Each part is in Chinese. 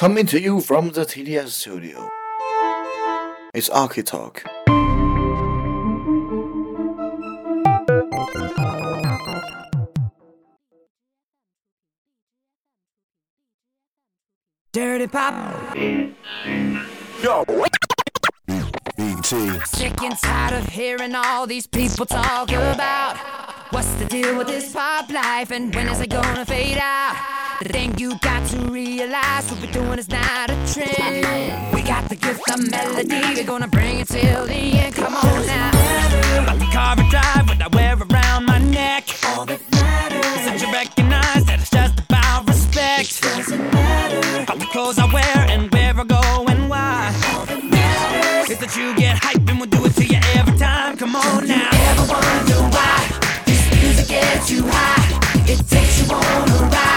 Coming to you from the TDS studio. It's Arky Talk. Dirty Pop. Yo. BT. Sick and tired of hearing all these people talk about what's the deal with this pop life and when is it gonna fade out? The thing you got to realize what we're doing is not a trend. We got the gift of melody, we're gonna bring it till the end. Come on now. Like the car I drive, what I wear around my neck. All that matters. Since you recognize that it's just about respect. Doesn't matter. About the clothes I wear and where I go and why. All that matters. Is that you get hype and we'll do it to you every time. Come on now. Ever wonder why this music gets you high? It takes you on a ride.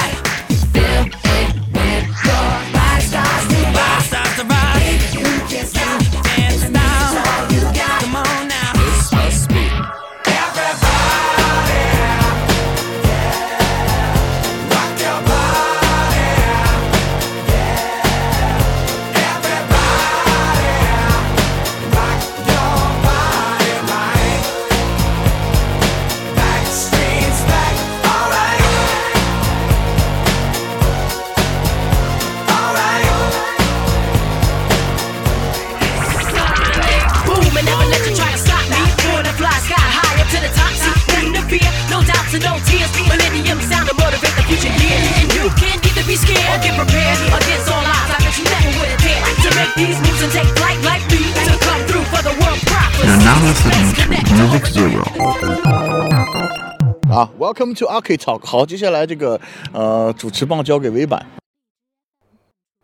啊，Welcome to Arky Talk。好，接下来这个呃主持棒交给尾板。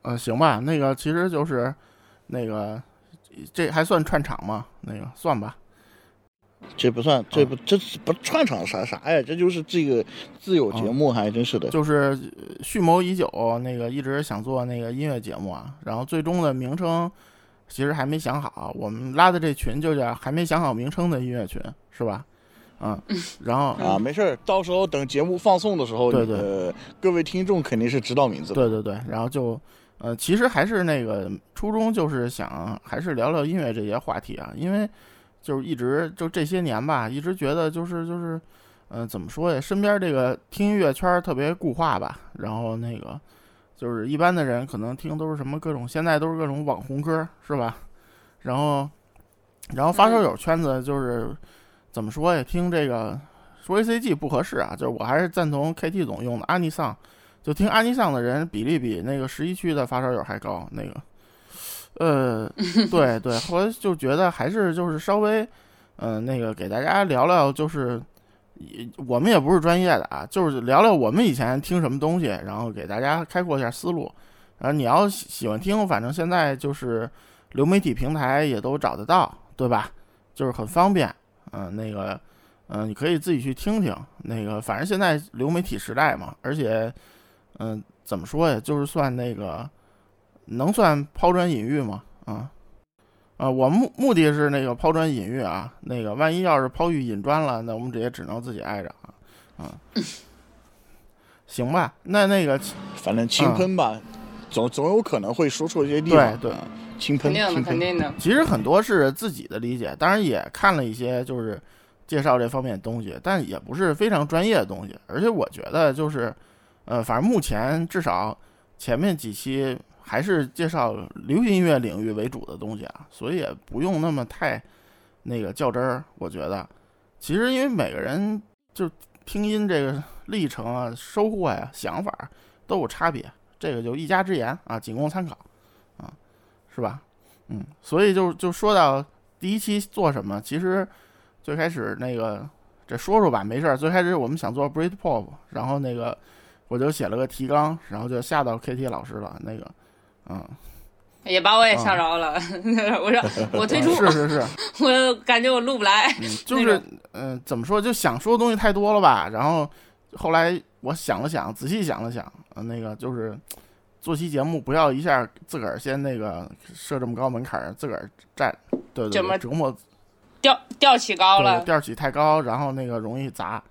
呃，行吧，那个其实就是那个这还算串场吗？那个算吧。这不算，这不这不串场啥啥呀？这就是这个自有节目，还真是的。就是呃蓄谋已久，那个一直想做那个音乐节目啊，然后最终的名称其实还没想好。我们拉的这群就叫还没想好名称的音乐群，是吧？嗯，然后啊，没事儿，到时候等节目放送的时候，对对呃，各位听众肯定是知道名字的。对对对，然后就呃，其实还是那个初衷就是想还是聊聊音乐这些话题啊，因为就是一直就这些年吧，一直觉得就是就是，嗯、怎么说呀，身边这个听音乐圈儿特别固化吧，然后那个就是一般的人可能听都是什么各种，现在都是各种网红歌是吧？然后然后发烧友圈子就是怎么说呀，听这个说 A C G 不合适啊，就是我还是赞同 K T 总用的阿尼桑。就听阿尼桑的人比例比那个十一区的发烧友还高，那个，呃，对对，后来就觉得还是就是稍微，嗯、那个给大家聊聊，就是也我们也不是专业的啊，就是聊聊我们以前听什么东西，然后给大家开阔一下思路。然后你要喜喜欢听，反正现在就是流媒体平台也都找得到，对吧？就是很方便，嗯、那个，嗯、你可以自己去听听。那个，反正现在流媒体时代嘛，而且。嗯，怎么说呀？就是算那个，能算抛砖引玉吗？啊，啊，我目目的是那个抛砖引玉啊。那个万一要是抛玉引砖了，那我们这也只能自己挨着啊。啊，行吧，那那个反正轻喷吧，总总有可能会说错一些地方。对轻喷，肯定的，肯定的。其实很多是自己的理解，当然也看了一些就是介绍这方面的东西，但也不是非常专业的东西。而且我觉得就是，呃，反正目前至少前面几期还是介绍流行音乐领域为主的东西啊，所以也不用那么太那个较真儿。我觉得，其实因为每个人就听音这个历程啊、收获呀、想法都有差别，这个就一家之言啊，仅供参考啊，是吧？嗯，所以就就说到第一期做什么，其实最开始那个这说说吧，没事儿。最开始我们想做 Britpop，然后那个我就写了个提纲，然后就吓到 KT 老师了。那个，嗯，也把我也吓着了，我说 我退出，是是是，我感觉我录不来。嗯，就是嗯、呃怎么说，就想说的东西太多了吧。然后后来我想了想，仔细想了想，呃、那个就是做期节目不要一下自个儿先那个设这么高门槛儿，自个儿站，对对这么对，折磨调调起高了，调起太高，然后那个容易砸，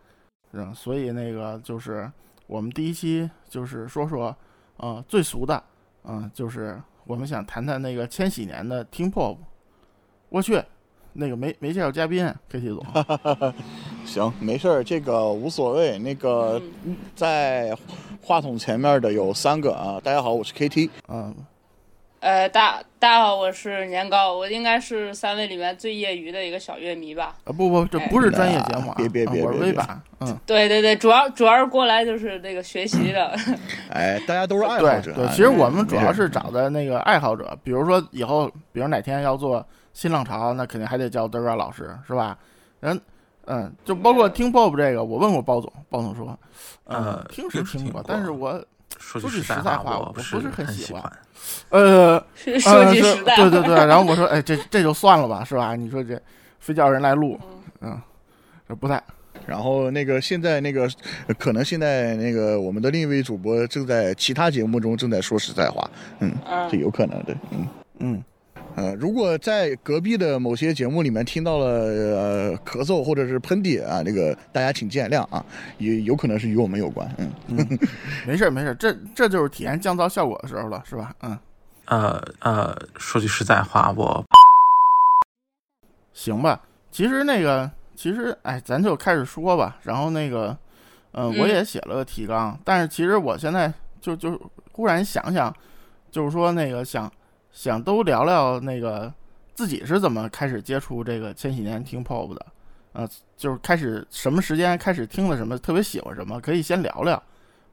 嗯，所以那个就是我们第一期就是说说，呃，最俗的啊，就是我们想谈谈那个千禧年的 Teen Pop。我去，那个没没介绍嘉宾，KT 总。行，没事儿，这个无所谓。那个在话筒前面的有三个啊，大家好，我是 KT。嗯，呃，大大家好，我是年糕，我应该是三位里面最业余的一个小乐迷吧。啊不不，这不是专业节目啊，别别别啊我是别别微吧。嗯，对对对，主要主要是过来就是那个学习的。哎，大家都是爱好对对，者啊。其实我们主要是找的那个爱好者，比如说以后，比如哪天要做新浪潮，那肯定还得叫德高老师，是吧？人，嗯，就包括听 Bob 这个，我问过包总，包总说，呃听是听过，但是我说说句句实在话我我不是很很喜欢欢。呃，是说句实在，对对对，然后我说，哎，这这就算了吧，是吧？你说这非叫人来录，嗯，这不太，然后那个现在那个呃可能现在那个我们的另一位主播正在其他节目中正在说实在话，嗯，嗯这有可能的，嗯。嗯，呃，如果在隔壁的某些节目里面听到了呃咳嗽或者是喷嚏啊，这个大家请见谅啊，也有可能是与我们有关，嗯，没事儿没事儿，这这就是体验降噪效果的时候了，是吧？嗯，呃呃，说句实在话，我行吧。其实那个，其实哎，咱就开始说吧。然后那个，嗯、我嗯也写了个提纲，但是其实我现在就就忽然想想，就是说那个想想都聊聊那个自己是怎么开始接触这个千禧年听 pop 的，呃，就是开始什么时间开始听的什么，特别喜欢什么，可以先聊聊，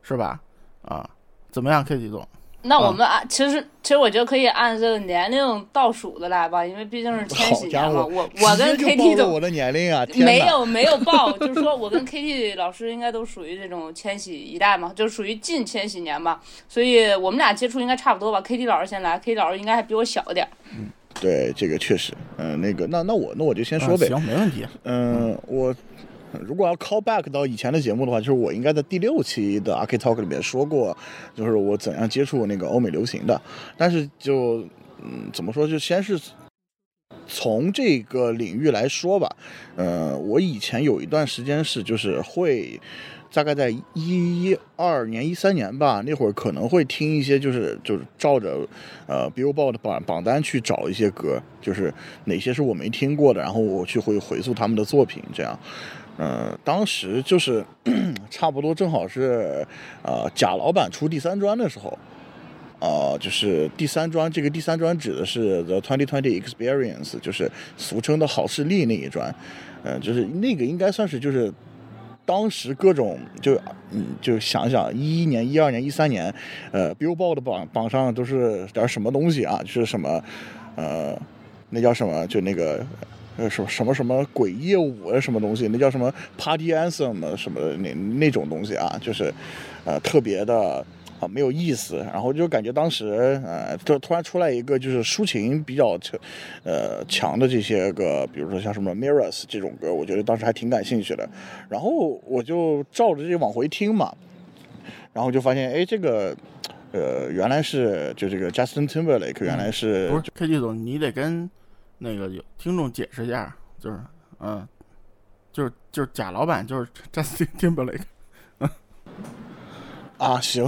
是吧？啊，怎么样，K 几总？那我们按其实其实我觉得可以按这个年龄倒数的来吧，因为毕竟是千禧年嘛。我我跟直接就 KT 总我的年龄啊，没有没有报，就是说我跟 KT 老师应该都属于这种千禧一代嘛，就属于近千禧年吧，所以我们俩接触应该差不多吧。KT 老师先来，KT 老师应该还比我小一点。对，这个确实，嗯、那个，那那我那我就先说呗，啊行，没问题。嗯，我如果要 call back 到以前的节目的话，就是我应该在第六期的 Arky Talk 里面说过，就是我怎样接触那个欧美流行的。但是就嗯，怎么说，就先是从这个领域来说吧。呃，我以前有一段时间是就是会。大概在一二年、一三年吧，那会儿可能会听一些，就是就是照着呃 Billboard 榜榜单去找一些歌，就是哪些是我没听过的，然后我去会回溯他们的作品，这样。呃，当时就是 差不多正好是呃贾老板出第三专的时候，呃，就是第三专，这个第三专指的是 The Twenty Twenty Experience，就是俗称的好视力那一专，呃，就是那个应该算是就是当时各种就嗯就想想一一年、一二年、一三年，呃，Billboard 榜榜上都是点什么东西啊？就是什么呃，那叫什么？就那个。呃，什么什么什么鬼夜舞啊，什么东西？那叫什么 Party Anthem 啊什么的那那种东西啊，就是，呃，特别的啊没有意思。然后就感觉当时呃，就突然出来一个就是抒情比较强，呃强的这些个，比如说像什么 Mirrors 这种歌，我觉得当时还挺感兴趣的。然后我就照着这往回听嘛，然后就发现，哎，这个。呃，原来是就这个 Justin Timberlake，原来是不是 K 季总，你得跟那个有听众解释一下，就是嗯，就是就是贾老板就是 Justin Timberlake，啊，行，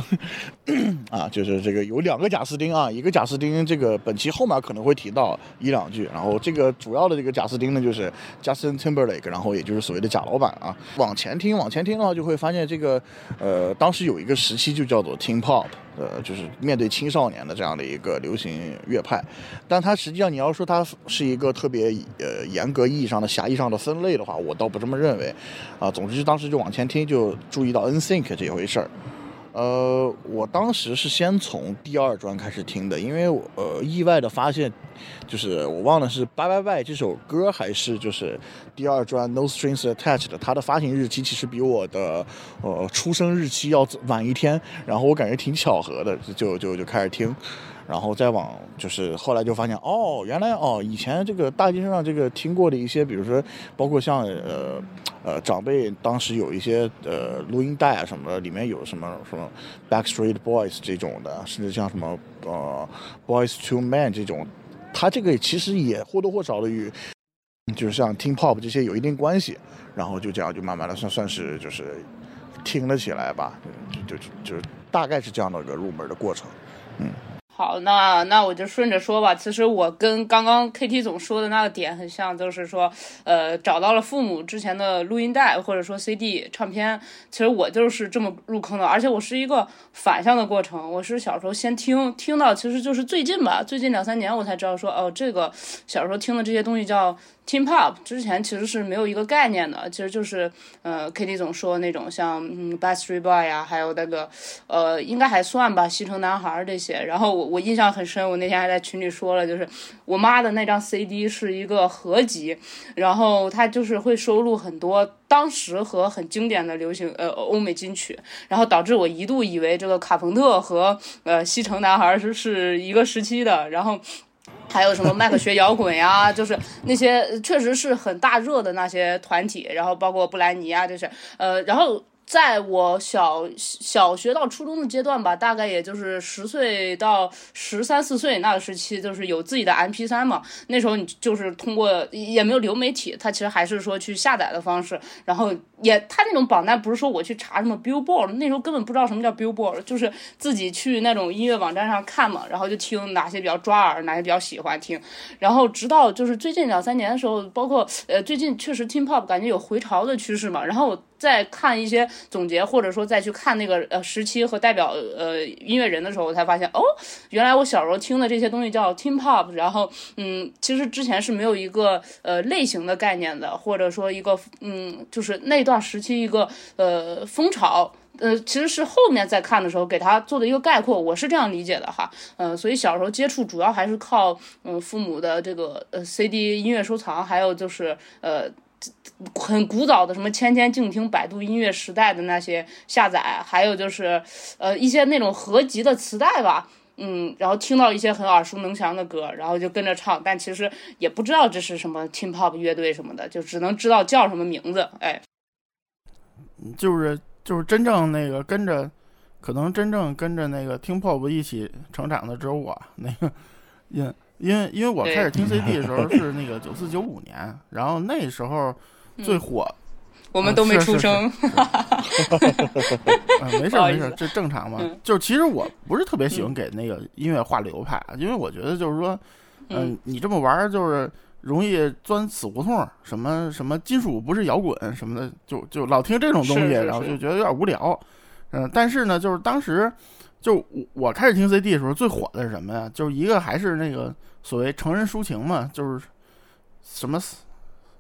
啊，就是这个有两个贾斯汀啊，一个贾斯汀，这个本期后面可能会提到一两句，然后这个主要的这个贾斯汀呢，就是 Justin Timberlake，然后也就是所谓的贾老板啊。往前听，往前听的话，就会发现这个，呃，当时有一个时期就叫做 Teen Pop，呃，就是面对青少年的这样的一个流行乐派，但它实际上你要说它是一个特别呃严格意义上的狭义上的分类的话，我倒不这么认为，啊，总之当时就往前听，就注意到 NSYNC 这回事儿。呃，我当时是先从第二专开始听的，因为我呃意外的发现，就是我忘了是《拜拜拜》这首歌还是就是第二专《No Strings Attached》它的发行日期其实比我的呃出生日期要晚一天，然后我感觉挺巧合的，就就就开始听。然后再往就是后来就发现哦，原来哦以前这个大街上这个听过的一些，比如说包括像呃呃长辈当时有一些呃录音带啊什么的，里面有什么什么 Backstreet Boys 这种的，甚至像什么呃 Boys to Men 这种，它这个其实也或多或少的与就是像听 pop 这些有一定关系，然后就这样就慢慢的算算是就是听了起来吧，就就就就大概是这样的一个入门的过程。嗯好，那那我就顺着说吧。其实我跟刚刚 KT 总说的那个点很像，就是说，呃，找到了父母之前的录音带或者说 CD 唱片。其实我就是这么入坑的，而且我是一个反向的过程。我是小时候先听，听到其实就是最近吧，最近两三年我才知道说，哦，这个小时候听的这些东西叫。Teen Pop 之前其实是没有一个概念的，其实就是呃，KT 总说那种像嗯 Backstreet Boy 呀，还有那个呃，应该还算吧，西城男孩这些。然后我我印象很深，我那天还在群里说了，就是我妈的那张 CD 是一个合集，然后它就是会收录很多当时和很经典的流行呃欧美金曲，然后导致我一度以为这个卡朋特和呃西城男孩是是一个时期的，然后。还有什么麦克学摇滚呀，就是那些确实是很大热的那些团体，然后包括布兰妮啊，就是，呃，然后。在我小小学到初中的阶段吧，大概也就是十岁到十三四岁那个时期，就是有自己的 M P 三嘛。那时候你就是通过也没有流媒体，它其实还是说去下载的方式。然后也它那种榜单不是说我去查什么 Billboard，那时候根本不知道什么叫 Billboard，就是自己去那种音乐网站上看嘛，然后就听哪些比较抓耳，哪些比较喜欢听。然后直到就是最近两三年的时候，包括呃最近确实听 Pop 感觉有回潮的趋势嘛，然后。再看一些总结，或者说再去看那个呃时期和代表呃音乐人的时候，我才发现哦，原来我小时候听的这些东西叫 Teen Pop，然后嗯，其实之前是没有一个呃类型的概念的，或者说一个嗯，就是那段时期一个呃风潮，呃，其实是后面再看的时候给他做的一个概括，我是这样理解的哈，呃，所以小时候接触主要还是靠嗯父母的这个呃 CD 音乐收藏，还有就是呃。很古早的什么千千静听、百度音乐时代的那些下载，还有就是呃一些那种合集的磁带吧，嗯，然后听到一些很耳熟能详的歌，然后就跟着唱，但其实也不知道这是什么 t e n Pop 乐队什么的，就只能知道叫什么名字，哎，就是就是真正那个跟着，可能真正跟着那个 t e n Pop 一起成长的只有我，那个因。因为因为我开始听 CD 的时候是那个九四九五年，然后那时候最火，我们都没出生，没事没事，这正常嘛。就是其实我不是特别喜欢给那个音乐划流派，因为我觉得就是说，嗯，你这么玩就是容易钻死胡同，什么什么金属不是摇滚什么的，就就老听这种东西，然后就觉得有点无聊。嗯，但是呢，就是当时。就我我开始听 CD 的时候，最火的是什么呀？就是一个还是那个所谓成人抒情嘛，就是什么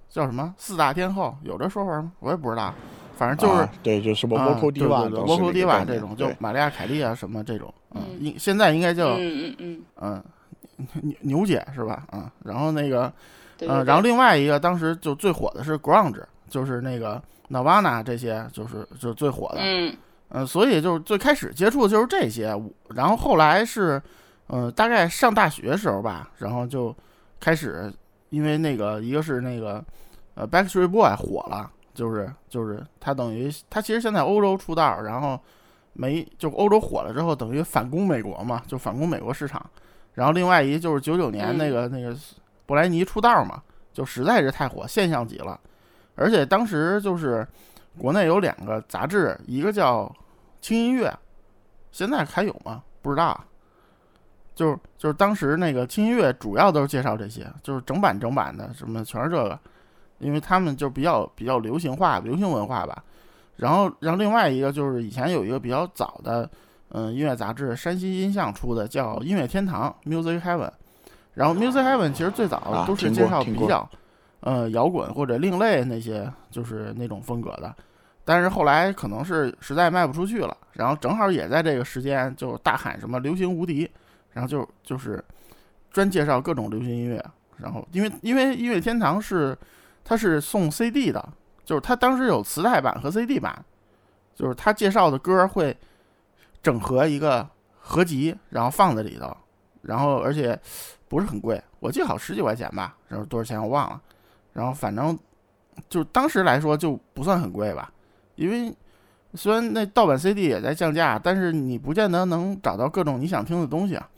叫什么四大天后，有这说法吗？我也不知道，反正就是对，就什么 Vocal Diva，Vocal Diva 这种，就玛利亚凯莉啊什么这种，嗯，应现在应该叫嗯嗯嗯牛牛姐是吧？嗯，然后那个嗯，然后另外一个当时就最火的是 Grunge，就是那个 Nirvana 这些，就是就最火的，嗯。嗯，所以就是最开始接触的就是这些，然后后来是，嗯，大概上大学的时候吧，然后就开始，因为那个一个是那个，呃，Backstreet Boy 火了，就是就是他等于他其实现在欧洲出道，然后没就欧洲火了之后，等于反攻美国嘛，就反攻美国市场。然后另外一就是九九年那个那个布莱尼出道嘛，就实在是太火，现象级了，而且当时就是。国内有两个杂志，一个叫《轻音乐》，现在还有吗？不知道。就是就是当时那个《轻音乐》主要都是介绍这些，就是整版整版的，什么全是这个，因为他们就比较比较流行化、流行文化吧。然后，然后另外一个就是以前有一个比较早的，嗯，音乐杂志，山西音像出的，叫《音乐天堂》（Music Heaven）。然后《Music Heaven》其实最早都是介绍比较，呃，摇滚或者另类那些，就是那种风格的。但是后来可能是实在卖不出去了，然后正好也在这个时间就大喊什么流行无敌，然后就就是专介绍各种流行音乐。然后因为因为音乐天堂是它是送 CD 的，就是它当时有磁带版和 CD 版，就是他介绍的歌会整合一个合集，然后放在里头，然后而且不是很贵，我记得好十几块钱吧，然后多少钱我忘了，然后反正就当时来说就不算很贵吧。因为虽然那盗版 CD 也在降价，但是你不见得能找到各种你想听的东西啊。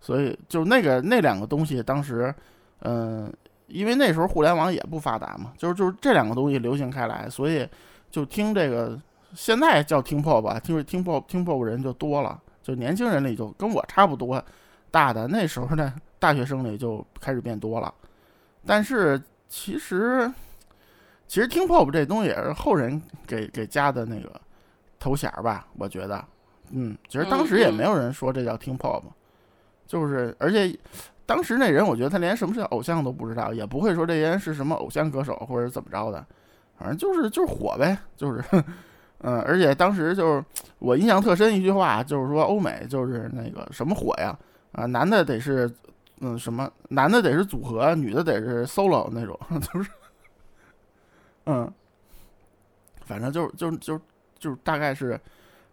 所以就那个那两个东西，当时，嗯，因为那时候互联网也不发达嘛，就是就是这两个东西流行开来，所以就听这个现在叫听 pop 吧，听听 pop 听 pop 人就多了，就年轻人里就跟我差不多，大的，那时候呢，大学生里就开始变多了。但是其实，其实听 pop 这东西也是后人给给加的那个头衔儿吧，我觉得，嗯，其实当时也没有人说这叫听 pop，就是而且当时那人，我觉得他连什么是偶像都不知道，也不会说这些人是什么偶像歌手或者怎么着的，反正就是就是火呗，就是，嗯，而且当时就是我印象特深一句话，就是说欧美就是那个什么火呀，啊，男的得是。嗯，什么男的得是组合，女的得是 solo 那种，就是，嗯，反正就就就就大概是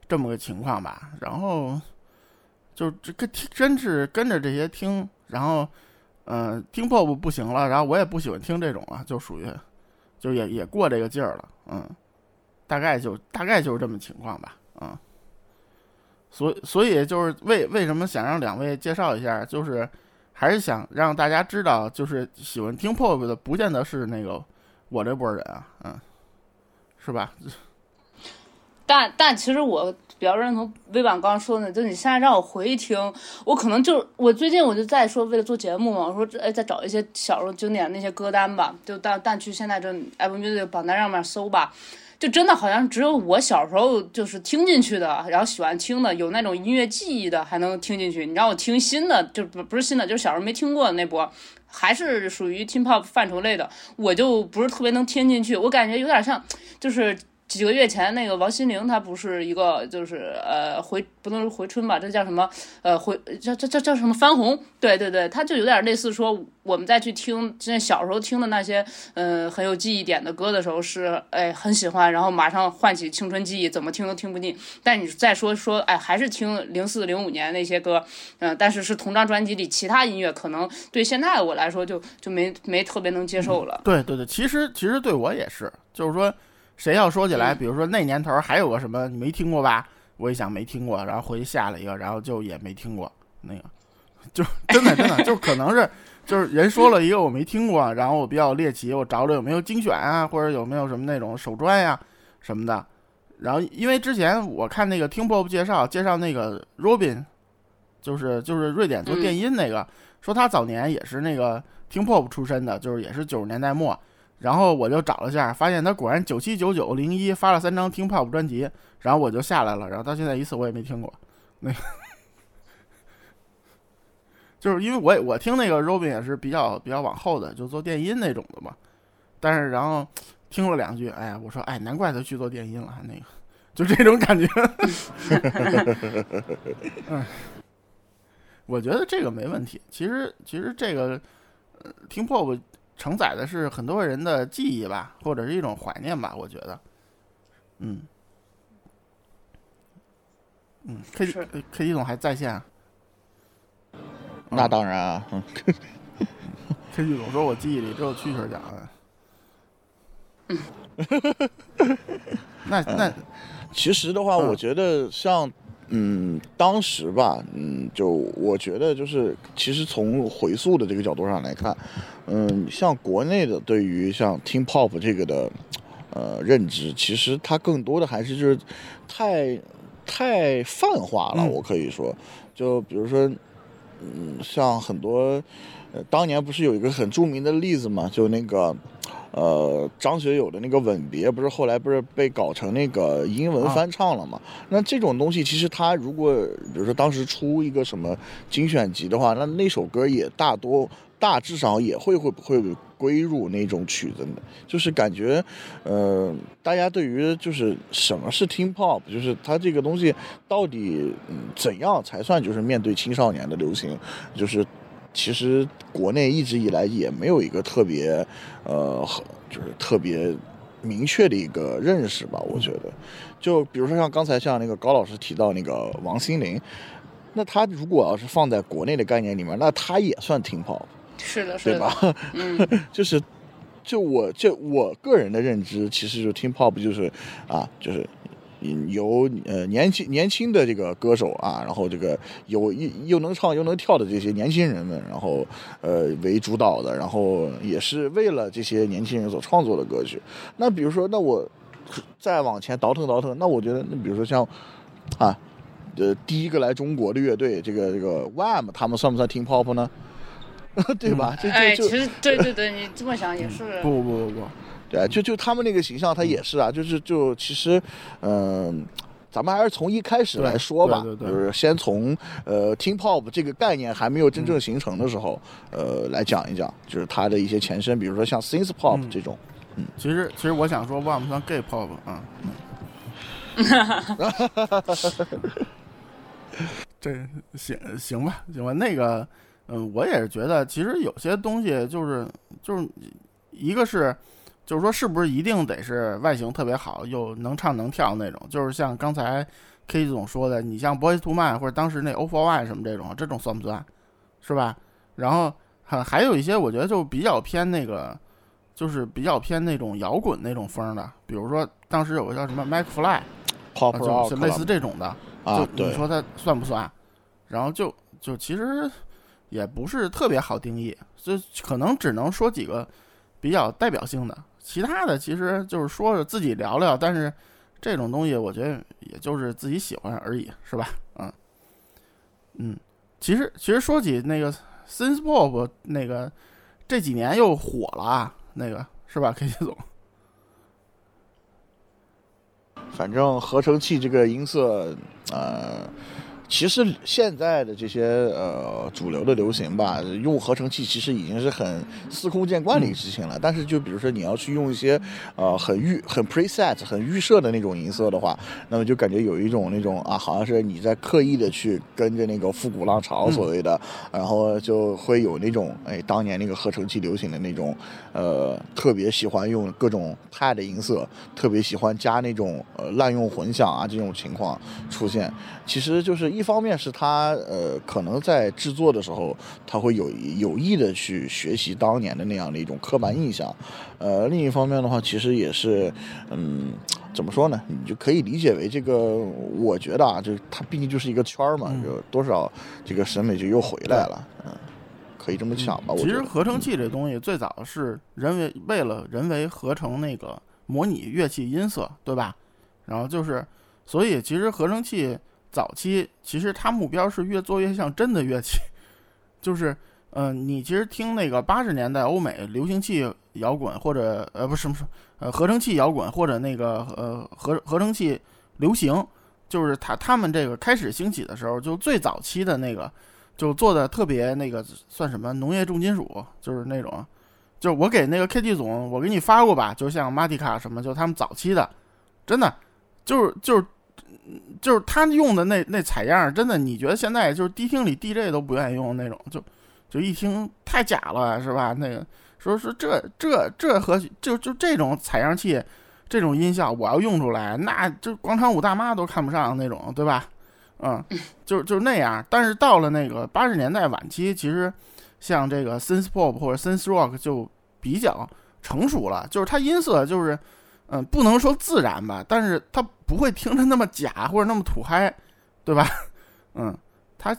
这么个情况吧。然后就这个听，真是跟着这些听，然后嗯，听 pop 不行了，然后我也不喜欢听这种了，就属于就也也过这个劲儿了，嗯，大概就大概就是这么情况吧，嗯。所以所以就是为为什么想让两位介绍一下，就是。还是想让大家知道，就是喜欢听 pop 的，不见得是那个我这波人啊，嗯，是吧？但但其实我比较认同微版刚刚说的，就你现在让我回听，我可能就我最近我就在说，为了做节目嘛，我说哎，再找一些小时候经典那些歌单吧，就但但去现在这 Apple Music 榜单上面搜吧。就真的好像只有我小时候就是听进去的，然后喜欢听的，有那种音乐记忆的，还能听进去。你让我听新的，就不不是新的，就是小时候没听过的那波，还是属于 Teen Pop 范畴类的，我就不是特别能听进去。我感觉有点像，就是。几个月前，那个王心凌，她不是一个，就是呃回不能说回春吧，这叫什么？呃回叫叫叫叫什么翻红？对对对，她就有点类似说，我们再去听现在小时候听的那些，嗯很有记忆点的歌的时候，是哎很喜欢，然后马上唤起青春记忆，怎么听都听不腻。但你再说说，哎还是听零四零五年那些歌，嗯，但是是同张专辑里其他音乐，可能对现在的我来说就就没没特别能接受了。对对对，其实其实对我也是，就是说。谁要说起来，比如说那年头还有个什么你没听过吧？我一想没听过，然后回去下了一个，然后就也没听过那个，就真的真的就可能是就是人说了一个我没听过，然后我比较猎奇，我找找有没有精选啊，或者有没有什么那种手专呀什么的。然后因为之前我看那个听 pop 介绍介绍那个 Robin，就是就是瑞典做电音那个，说他早年也是那个听 pop 出身的，就是也是九十年代末。然后我就找了下，发现他果然九七九九零一发了三张听 pop 专辑，然后我就下来了，然后到现在一次我也没听过，那个 就是因为我我听那个 Robin 也是比较比较往后的，就做电音那种的嘛，但是然后听了两句，哎呀，我说哎，难怪他去做电音了，那个就这种感觉，嗯，我觉得这个没问题，其实其实这个听 pop。承载的是很多人的记忆吧，或者是一种怀念吧，我觉得，嗯，嗯，K K T 总还在线啊，那当然啊，K T 总说我记忆里只有蛐蛐讲的，那那 其实的话，我觉得像。嗯，当时吧，嗯，就我觉得就是，其实从回溯的这个角度上来看，嗯，像国内的对于像听 pop 这个的，呃，认知，其实它更多的还是就是太太泛化了。我可以说，就比如说，嗯，像很多，呃，当年不是有一个很著名的例子嘛，就那个。呃，张学友的那个《吻别》不是后来不是被搞成那个英文翻唱了吗？那这种东西其实他如果比如说当时出一个什么精选集的话，那那首歌也大多大致上也会会不会归入那种曲子的。就是感觉，呃，大家对于就是什么是听 pop，就是它这个东西到底嗯怎样才算就是面对青少年的流行，就是。其实国内一直以来也没有一个特别，呃，就是特别明确的一个认识吧。我觉得，就比如说像刚才像那个高老师提到那个王心凌，那他如果要是放在国内的概念里面，那他也算听 pop，是的，对吧？嗯，就是，就我就我个人的认知，其实就听 pop 就是啊，就是。由呃年轻年轻的这个歌手啊，然后这个有又又能唱又能跳的这些年轻人们，然后呃为主导的，然后也是为了这些年轻人所创作的歌曲。那比如说，那我再往前倒腾倒腾，那我觉得，那比如说像啊呃第一个来中国的乐队，这个这个 Wham，他们算不算听 pop 呢？对吧？这哎，就就其实对对对，你这么想也是。不不不不不，对，就就他们那个形象，他也是啊，就是就其实，嗯、咱们还是从一开始来说吧，对对对。就是先从呃听 pop 这个概念还没有真正形成的时候，呃来讲一讲，就是它的一些前身，比如说像 synth pop 嗯。这种，嗯。其实其实我想说，Wham 算 gay pop 啊。这行行吧，行吧，那个，嗯，我也是觉得，其实有些东西就是就是一个是，就是说是不是一定得是外形特别好又能唱能跳那种，就是像刚才 K 总说的，你像 Boys to Man 或者当时那 O for Y 什么这种，这种算不算？是吧？然后还还有一些我觉得就比较偏那个，就是比较偏那种摇滚那种风的，比如说当时有个叫什么 McFly。就是类似这种的，啊就，你，说它算不算？然后就就其实也不是特别好定义，就可能只能说几个比较代表性的，其他的其实就是说着自己聊聊，但是这种东西我觉得也就是自己喜欢而已，是吧？嗯嗯，其实其实说起那个 synth pop 那个这几年又火了，那个是吧？K 总，反正合成器这个音色，呃，其实现在的这些呃主流的流行吧，用合成器其实已经是很司空见惯的一个事情了。但是就比如说你要去用一些呃很预、很 preset、很预设的那种音色的话，那么就感觉有一种那种啊，好像是你在刻意的去跟着那个复古浪潮所谓的，然后就会有那种哎当年那个合成器流行的那种呃特别喜欢用各种 pad 音色，特别喜欢加那种呃滥用混响啊这种情况出现。其实就是一方面是他呃可能在制作的时候他会有有意的去学习当年的那样的一种刻板印象，呃另一方面的话其实也是嗯。怎么说呢？你就可以理解为这个，我觉得啊，就是它毕竟就是一个圈儿嘛，嗯有多少这个审美就又回来了，嗯，可以这么想吧。我其实合成器这东西最早是人为为了人为合成那个模拟乐器音色，对吧？然后就是，所以其实合成器早期其实它目标是越做越像真的乐器，就是，嗯、你其实听那个八十年代欧美流行器摇滚或者呃不是不是呃合成器摇滚或者那个呃合合成器流行，就是他他们这个开始兴起的时候，就最早期的那个。就做的特别那个算什么农业重金属，就是那种，就是我给那个 KT 总，我给你发过吧，就像马蒂卡什么，就他们早期的，真的就是就是就是他用的那那采样，真的你觉得现在就是迪厅里 DJ 都不愿意用那种，就就一听太假了，是吧？那个说说这这这和就就这种采样器，这种音效我要用出来，那就广场舞大妈都看不上那种，对吧？嗯，就就是那样。但是到了那个八十年代晚期，其实像这个 synth pop 或者 synth rock 就比较成熟了，就是它音色就是，嗯，不能说自然吧，但是他不会听着那么假或者那么土嗨，对吧？嗯，他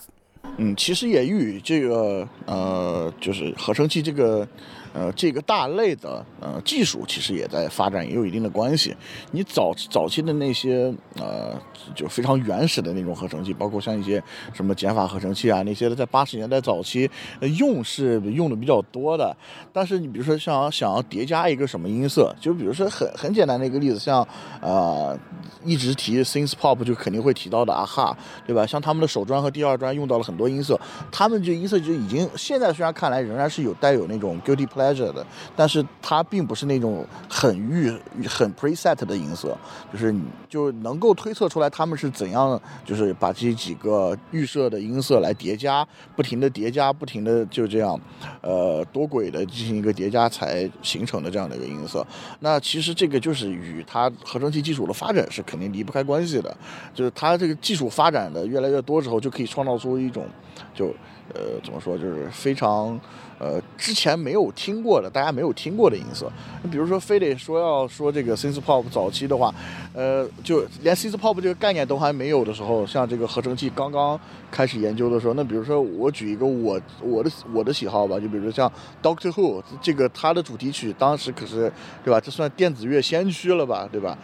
嗯，其实也与这个呃，就是合成器这个呃这个大类的呃技术，其实也在发展，也有一定的关系。你早早期的那些呃，就非常原始的那种合成器，包括像一些什么减法合成器啊那些的，在八十年代早期、用是用的比较多的。但是你比如说像想要叠加一个什么音色，就比如说很很简单的一个例子，像呃一直提 synth pop 就肯定会提到的啊哈，对吧？像他们的首专和第二专用到了很多音色，他们这音色就已经现在虽然看来仍然是有带有那种 guilty 的，但是它并不是那种很预很 preset 的音色，就是就能够推测出来他们是怎样，就是把这几个预设的音色来叠加，不停的叠加，不停的就这样，呃，多轨的进行一个叠加才形成的这样的一个音色。那其实这个就是与它合成器技术的发展是肯定离不开关系的，就是它这个技术发展的越来越多之后，就可以创造出一种就呃怎么说，就是非常呃之前没有听过的，大家没有听过的音色。你比如说，非得说要说这个 synth pop 早期的话，呃，就连 synth pop 这个概念都还没有的时候，像这个合成器刚刚开始研究的时候，那比如说我举一个我我的我的喜好吧，就比如说像 Doctor Who 这个它的主题曲，当时可是对吧？这算电子乐先驱了吧，对吧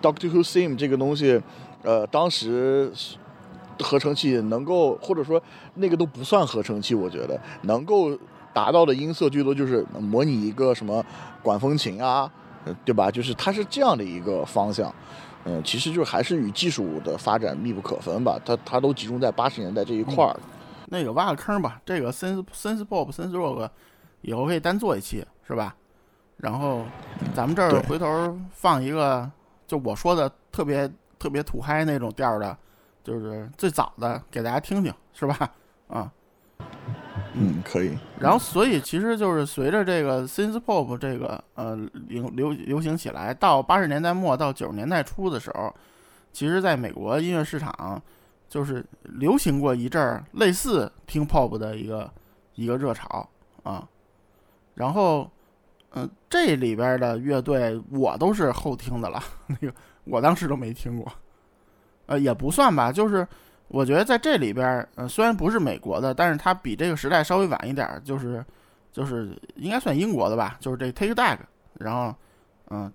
？Doctor Who theme 这个东西，呃，当时合成器能够，或者说那个都不算合成器，我觉得能够达到的音色最多就是模拟一个什么管风琴啊，呃对吧？就是它是这样的一个方向。嗯，其实就还是与技术的发展密不可分吧，它它都集中在八十年代这一块儿。那个挖个坑吧，这个 sense sense pop sense rock 以后可以单做一期，是吧？然后咱们这儿回头放一个，就我说的特别特别土嗨那种调儿的，就是最早的给大家听听，是吧？啊，嗯，可以。然后所以其实就是随着这个 synth pop 这个呃流流流行起来，到八十年代末到九十年代初的时候，其实在美国音乐市场就是流行过一阵儿类似听 pop 的一个一个热潮啊。然后，嗯、这里边的乐队我都是后听的了，那个我当时都没听过，呃，也不算吧，就是我觉得在这里边儿，呃，虽然不是美国的，但是它比这个时代稍微晚一点儿，就是就是应该算英国的吧，就是这 Take Back，然后，嗯、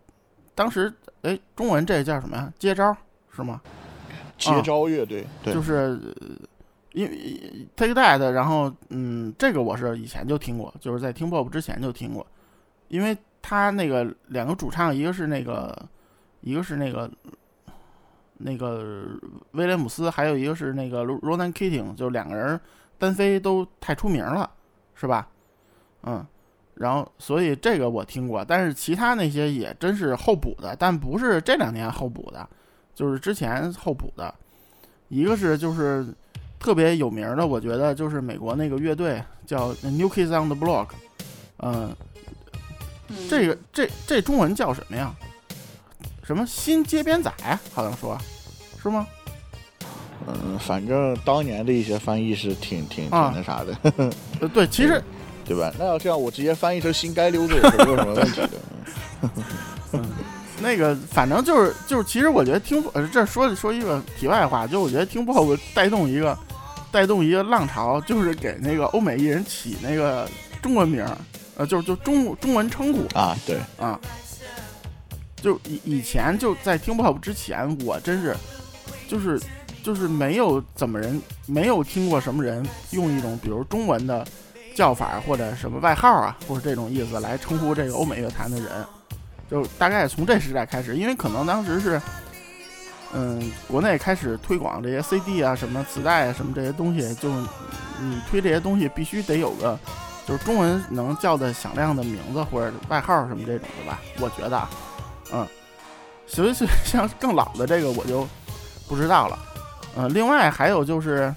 当时哎，中文这叫什么呀？接招是吗？接招乐队，对，就是呃因为 Take That，然后嗯，这个我是以前就听过，就是在听 pop 之前就听过，因为他那个两个主唱，一个是那个，一个是那个那个威廉姆斯，还有一个是那个 Ronan Keating，就两个人单飞都太出名了，是吧？嗯，然后所以这个我听过，但是其他那些也真是后补的，但不是这两年后补的，就是之前后补的。一个是就是特别有名的，我觉得就是美国那个乐队叫 New Kids on the Block，嗯、嗯这个这这中文叫什么呀？什么新街边仔？好像说，是吗？嗯，反正当年的一些翻译是挺挺挺啊那啥的，呃，对，其实对吧？那要这样，我直接翻译成新街溜子也是没有什么问题的。那个反正就是就是，其实我觉得听呃这说说一个题外话，就我觉得听 pop 带动一个带动一个浪潮，就是给那个欧美艺人起那个中文名儿，呃，就是就中中文称呼啊，对，啊。就以以前就在听 pop 之前，我真是就是就是没有怎么人没有听过什么人用一种比如中文的叫法或者什么外号啊，或者这种意思来称呼这个欧美乐坛的人。就大概从这时代开始，因为可能当时是，嗯，国内开始推广这些 CD 啊、什么磁带啊、什么这些东西，就你推这些东西必须得有个就是中文能叫的响亮的名字或者外号什么这种的吧，我觉得，嗯，所以是 像更老的这个我就不知道了，嗯，另外还有就是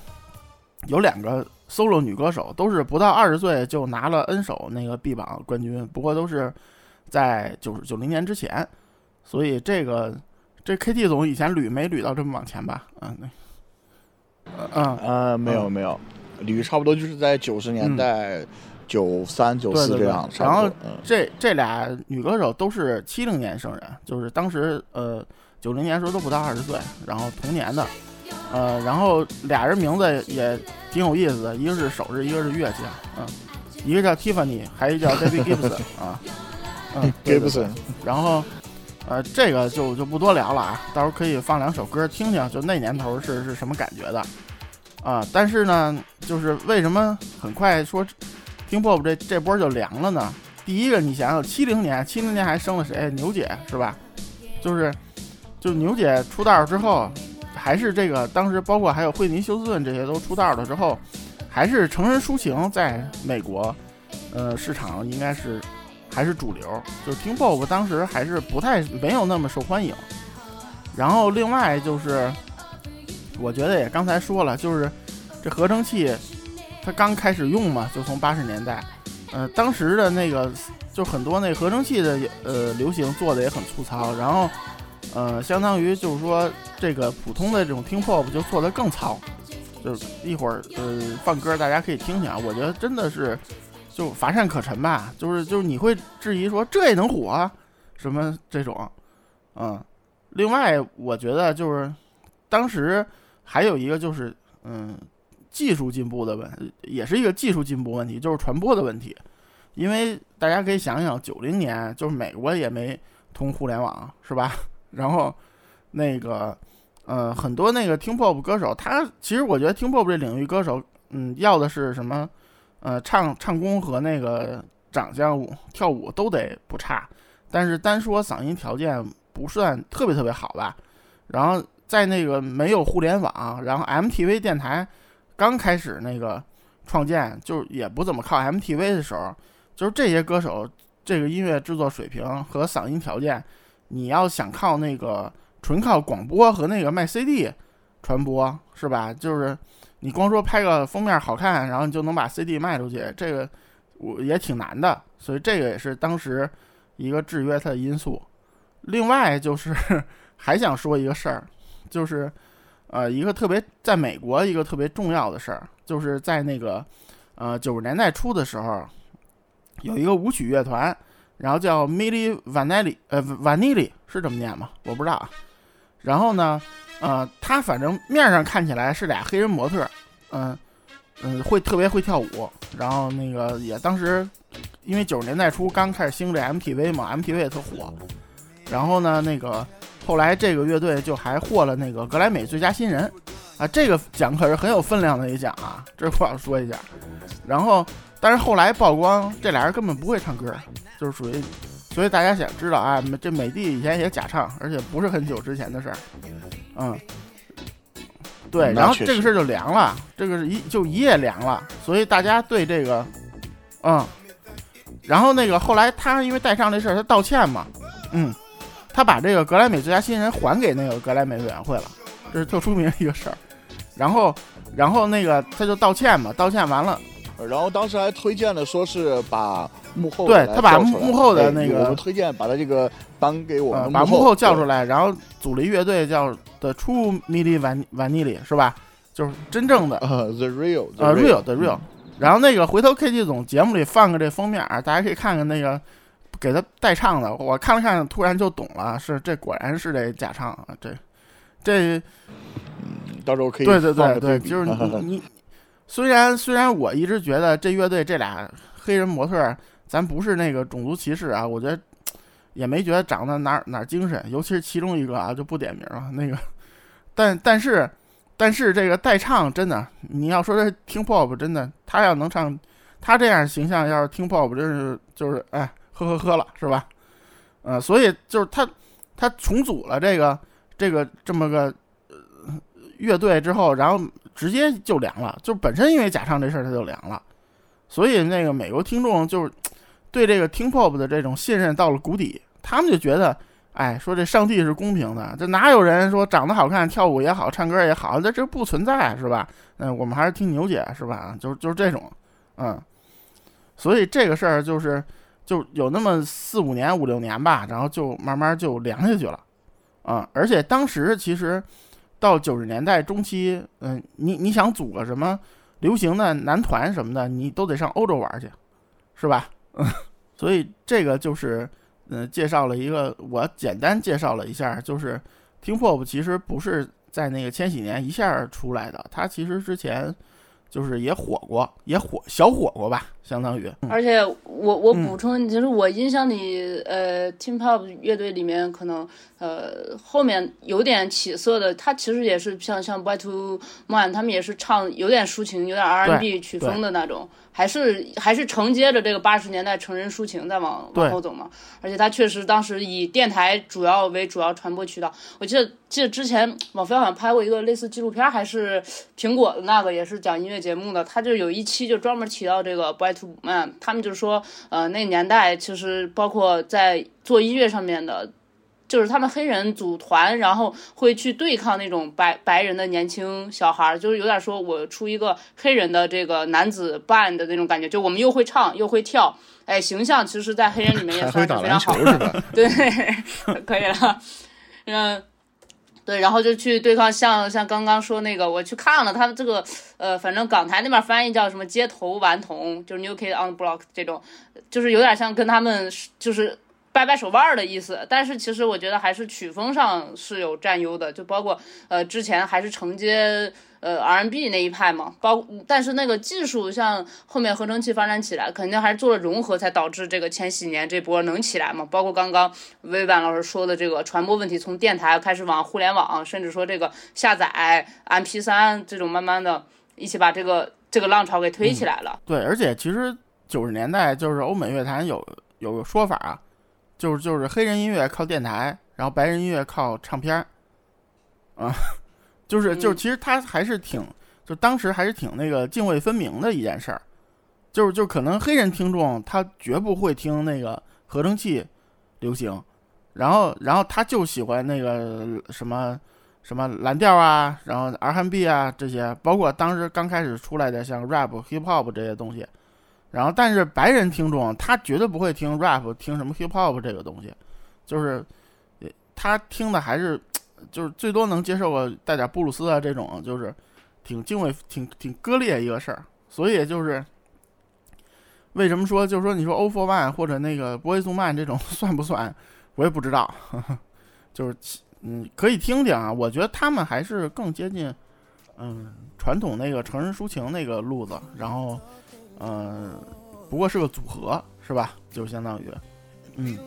有两个 solo 女歌手，都是不到二十岁就拿了 N 首那个 B 榜冠军，不过都是。在九九零年之前，所以这个这 KT 总以前捋没捋到这么往前吧？嗯，那，嗯呃，没有没有，捋差不多就是在九十年代九三九四这样，差然后这这俩女歌手都是七零年生人，就是当时呃九零年时候都不到二十岁，然后同年的，呃，然后俩人名字也挺有意思的，一个是首饰，一个是乐器，嗯，一个叫 Tiffany，还有一个叫 Debbie Gibson 啊。嗯 Gibson 然后，呃，这个就就不多聊了啊，到时候可以放两首歌听听，就那年头是是什么感觉的啊。但是呢，就是为什么很快说听 pop 这这波就凉了呢？第一个，你想想，七零年，七零年还生了谁？牛姐是吧？就是，就是牛姐出道之后，还是这个当时包括还有惠妮休斯顿这些都出道了之后，还是成人抒情在美国，呃，市场应该是还是主流，就是听 pop 当时还是不太没有那么受欢迎。然后另外就是，我觉得也刚才说了，就是这合成器它刚开始用嘛，就从八十年代，呃，当时的那个就很多那合成器的呃流行做的也很粗糙，然后呃，相当于就是说这个普通的这种听 pop 就做得更糙，就是一会儿呃放歌大家可以听听啊，我觉得真的是就乏善可陈吧，就是就是你会质疑说这也能火，什么这种，嗯，另外我觉得就是当时还有一个就是嗯技术进步的问，也是一个技术进步问题，就是传播的问题，因为大家可以想想，九零年就是美国也没通互联网是吧？然后那个呃，很多那个听 pop 歌手，他其实我觉得听 pop 这领域歌手，嗯，要的是什么？呃，唱唱功和那个长相、跳舞都得不差，但是单说嗓音条件不算特别特别好吧。然后在那个没有互联网，然后 MTV 电台刚开始那个创建，就也不怎么靠 MTV 的时候，就是这些歌手这个音乐制作水平和嗓音条件，你要想靠那个纯靠广播和那个卖 CD 传播是吧？就是你光说拍个封面好看，然后你就能把 CD 卖出去，这个我也挺难的。所以这个也是当时一个制约它的因素。另外就是 还想说一个事儿，就是呃一个特别在美国一个特别重要的事儿，就是在那个呃九十年代初的时候，有一个舞曲乐团，然后叫 Milli Vanilli，呃 Vanilli 是这么念吗？我不知道啊。然后呢，呃，他反正面上看起来是俩黑人模特，嗯嗯，会特别会跳舞，然后那个也当时因为九十年代初刚开始兴这 MTV 嘛，MTV 也特火。然后呢，那个后来这个乐队就还获了那个格莱美最佳新人，啊，这个奖可是很有分量的一奖啊，这我要说一下。然后，但是后来曝光这俩人根本不会唱歌，就是属于，所以大家想知道啊，这美帝以前也假唱，而且不是很久之前的事儿，嗯，对，然后这个事儿就凉了，这个是一就一夜凉了，所以大家对这个，嗯，然后那个后来他因为带唱这事儿他道歉嘛，嗯。他把这个格莱美最佳新人还给那个格莱美委员会了，这是特出名一个事儿。然后，然后那个他就道歉嘛，道歉完了，然后当时还推荐了，说是把幕后对他把幕后的那个，我们推荐把他这个颁给我们，把幕后叫出来，然后组了一乐队叫 The True Milli Vanilli 是吧？就是真正的呃 The Real 呃 Real The Real。然后那个回头 K T 总节目里放个这封面，大家可以看看那个。给他代唱的，我看了看，突然就懂了，是这果然是这假唱啊，这这，嗯，到时候可以对对对对，就是你 你，虽然虽然我一直觉得这乐队这俩黑人模特，咱不是那个种族歧视啊，我觉得也没觉得长得哪哪精神，尤其是其中一个啊，就不点名了那个，但但是但是这个代唱真的，你要说这听 pop 真的，他要能唱，他这样形象要是听 pop 真是就是哎。呵呵呵了是吧？呃，所以就是他，他重组了这个这个这么个乐队之后，然后直接就凉了。就本身因为假唱这事儿他就凉了，所以那个美国听众就是对这个听 pop 的这种信任到了谷底。他们就觉得，哎，说这上帝是公平的，这哪有人说长得好看、跳舞也好、唱歌也好，这这不存在是吧？嗯，我们还是听牛姐是吧？就就是这种，嗯，所以这个事儿就是。就有那么四五年、五六年吧，然后就慢慢就凉下去了，啊！而且当时其实到九十年代中期，嗯，你你想组个什么流行的男团什么的，你都得上欧洲玩去，是吧？嗯 所以这个就是，嗯，介绍了一个，我简单介绍了一下，就是听 pop 其实不是在那个千禧年一下出来的，它其实之前。就是也火过，也火小火过吧，相当于。而且我我补充，其实我印象里，呃，Team Pop 乐队里面可能，呃，后面有点起色的，他其实也是像像 Boy to Man，他们也是唱有点抒情、有点 R&B 曲风的那种。还是还是承接着这个八十年代成人抒情在往往后走嘛，而且他确实当时以电台主要为主要传播渠道。我记得记得之前网飞好像拍过一个类似纪录片，还是苹果的那个也是讲音乐节目的，他就有一期就专门提到这个 Boy to Man，他们就说呃那年代其实包括在做音乐上面的。就是他们黑人组团，然后会去对抗那种白白人的年轻小孩儿，就是有点说我出一个黑人的这个男子 band 的那种感觉，就我们又会唱又会跳，哎，形象其实，在黑人里面也算是非常好的，对，可以了，嗯，对，然后就去对抗像像刚刚说那个，我去看了他们这个，呃，反正港台那边翻译叫什么街头顽童，就是 New Kid on the Block 这种，就是有点像跟他们就是。掰掰手腕的意思，但是其实我觉得还是曲风上是有占优的，就包括呃之前还是承接呃 R&B 那一派嘛，包但是那个技术像后面合成器发展起来，肯定还是做了融合，才导致这个千禧年这波能起来嘛。包括刚刚魏婉老师说的这个传播问题，从电台开始往互联网，甚至说这个下载 MP 3这种，慢慢的一起把这个这个浪潮给推起来了。对，而且其实九十年代就是欧美乐坛有有个说法啊，就是就是黑人音乐靠电台，然后白人音乐靠唱片儿，啊，就是就是嗯其实他还是挺，就当时还是挺那个泾渭分明的一件事儿，就是就可能黑人听众他绝不会听那个合成器流行，然后然后他就喜欢那个什么。什么蓝调啊，然后 R&B 啊这些，包括当时刚开始出来的像 rap、hip hop 这些东西，然后但是白人听众他绝对不会听 rap，听什么 hip hop 这个东西，就是他听的还是就是最多能接受个带点布鲁斯啊这种，就是挺敬畏、挺挺割裂一个事儿。所以就是为什么说就是说你说 O for One 或者那个 Boys to Man 这种 算不算，我也不知道，就是其嗯可以听听啊，我觉得他们还是更接近嗯传统那个成人抒情那个路子，然后嗯、不过是个组合是吧？就相当于嗯。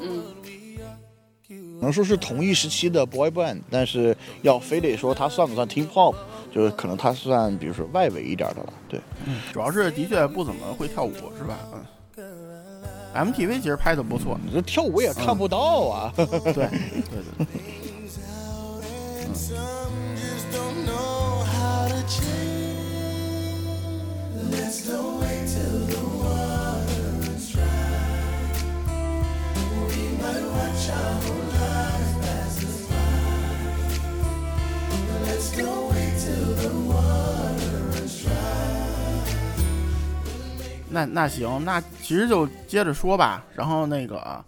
嗯，能说是同一时期的 boy band，但是要非得说它算不算 Teen Pop，就是可能它算比如说外围一点的了。对，主要是的确不怎么会跳舞，是吧？嗯。MTV 其实拍的不错，你这跳舞也看不到啊。对对对对。那那行，那其实就接着说吧。然后那个，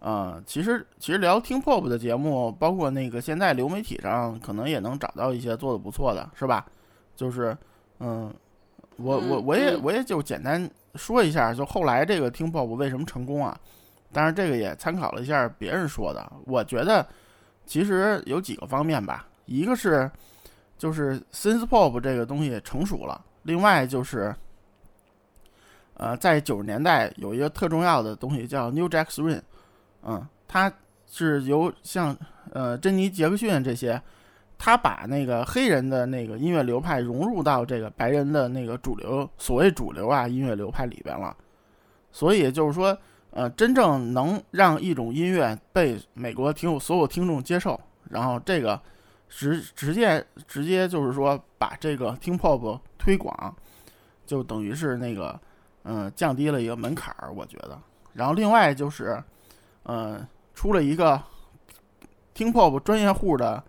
呃，其实其实聊听 pop 的节目，包括那个现在流媒体上可能也能找到一些做的不错的，是吧？就是，嗯，我我嗯我也嗯我也就简单说一下，就后来这个听 pop 为什么成功啊？当然这个也参考了一下别人说的，我觉得其实有几个方面吧，一个是就是 synth pop 这个东西成熟了，另外就是。呃，在九十年代有一个特重要的东西叫 New Jack Swing，嗯，它是由像呃珍妮杰克逊这些，他把那个黑人的那个音乐流派融入到这个白人的那个主流所谓主流啊音乐流派里边了，所以就是说，呃，真正能让一种音乐被美国听所有听众接受，然后这个直直接直接就是说把这个听 pop 推广，就等于是那个。嗯，降低了一个门槛儿，我觉得。然后另外就是，呃，出了一个听 pop 专业户的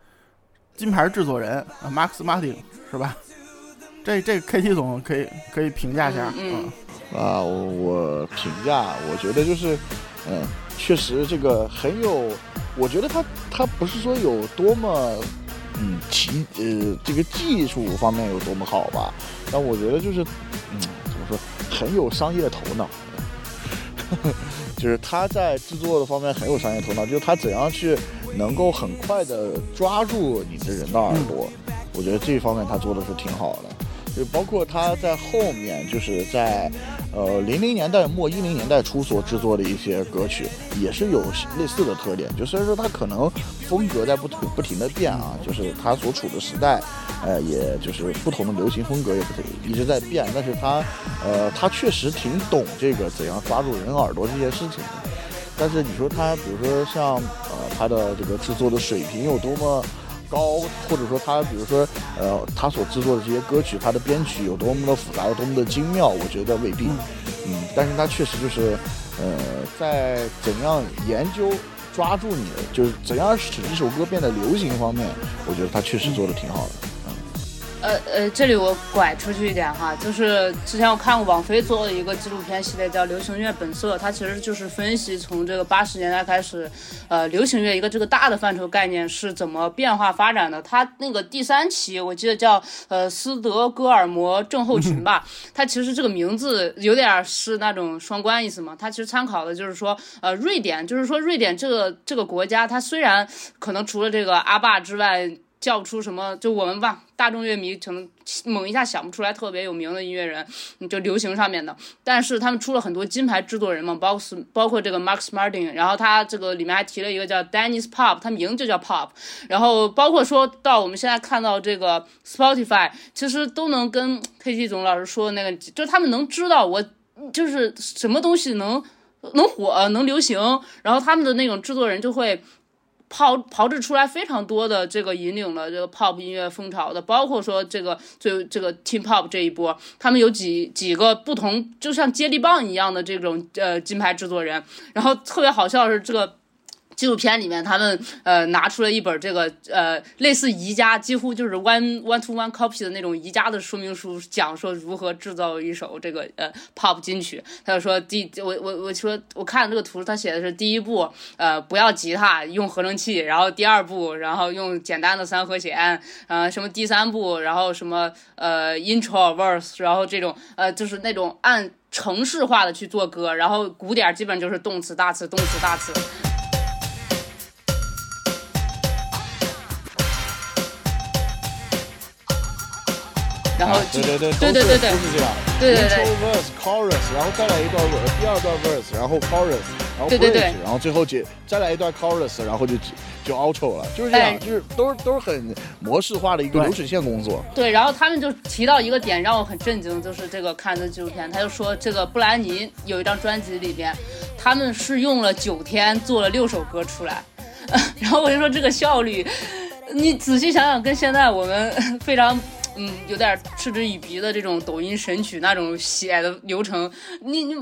金牌制作人、啊、Max Martin，是吧？这这 KT 总可以可以评价一下，嗯啊，我我评价，我觉得就是，嗯，确实这个很有，我觉得他他不是说有多么，嗯，技呃这个技术方面有多么好吧，但我觉得就是，嗯，怎么说，很有商业头脑。就是他在制作的方面很有商业头脑，就是他怎样去能够很快的抓住你的人的耳朵，我觉得这方面他做的是挺好的。就包括他在后面，就是在呃零零年代末一零年代初所制作的一些歌曲，也是有类似的特点。就虽然说他可能风格在不停不停的变啊，就是他所处的时代，呃，也就是不同的流行风格也不停一直在变，但是他呃他确实挺懂这个怎样抓住人耳朵这件事情的。但是你说他，比如说像呃他的这个制作的水平有多么？高，或者说他，比如说，呃，他所制作的这些歌曲，他的编曲有多么的复杂，有多么的精妙，我觉得未必。嗯，但是他确实就是，呃，在怎样研究抓住你的，就是怎样使一首歌变得流行方面，我觉得他确实做的挺好的。呃呃，这里我拐出去一点哈，就是之前我看过网飞做的一个纪录片系列叫《流行乐本色》，它其实就是分析从这个八十年代开始，呃，流行乐一个这个大的范畴概念是怎么变化发展的。它那个第三期我记得叫呃斯德哥尔摩症候群吧，它其实这个名字有点是那种双关意思嘛。它其实参考的就是说，呃，瑞典，就是说瑞典这个这个国家，它虽然可能除了这个阿坝之外。叫不出什么，就我们吧，大众乐迷可能猛一下想不出来特别有名的音乐人，就流行上面的。但是他们出了很多金牌制作人嘛，包括包括这个 Max Martin，然后他这个里面还提了一个叫 Dennis Pop，他名就叫 Pop。然后包括说到我们现在看到这个 Spotify，其实都能跟 KT 总老师说的那个，就是他们能知道我就是什么东西能能火能流行，然后他们的那种制作人就会。炮炮制出来非常多的这个引领了这个 pop 音乐风潮的，包括说这个最这个 teen pop 这一波，他们有几几个不同，就像接力棒一样的这种呃金牌制作人，然后特别好笑的是这个。纪录片里面，他们呃拿出了一本这个呃类似宜家，几乎就是 one one to one copy 的那种宜家的说明书，讲说如何制造一首这个呃 pop 金曲。他就说第我我我说我看这个图，他写的是第一步呃不要吉他，用合成器，然后第二步然后用简单的三和弦，呃什么第三步然后什么呃 intro verse，然后这种呃就是那种按程式化的去做歌，然后鼓点基本就是动词大词动词大词。然后对对对对对对对都是这样。对对对 Intro verse chorus，然后再来一段第二段 verse，然后 chorus，然后 bridge，对对对然后最后结再来一段 chorus，然后就就 outro 了，就是这样，哎就是都是都是很模式化的一个流水线工作。对，然后他们就提到一个点让我很震惊，就是这个看的纪录片，他就说这个布兰妮有一张专辑里边，他们是用了九天做了六首歌出来，然后我就说这个效率，你仔细想想，跟现在我们非常。嗯，有点嗤之以鼻的这种抖音神曲那种写的流程，你你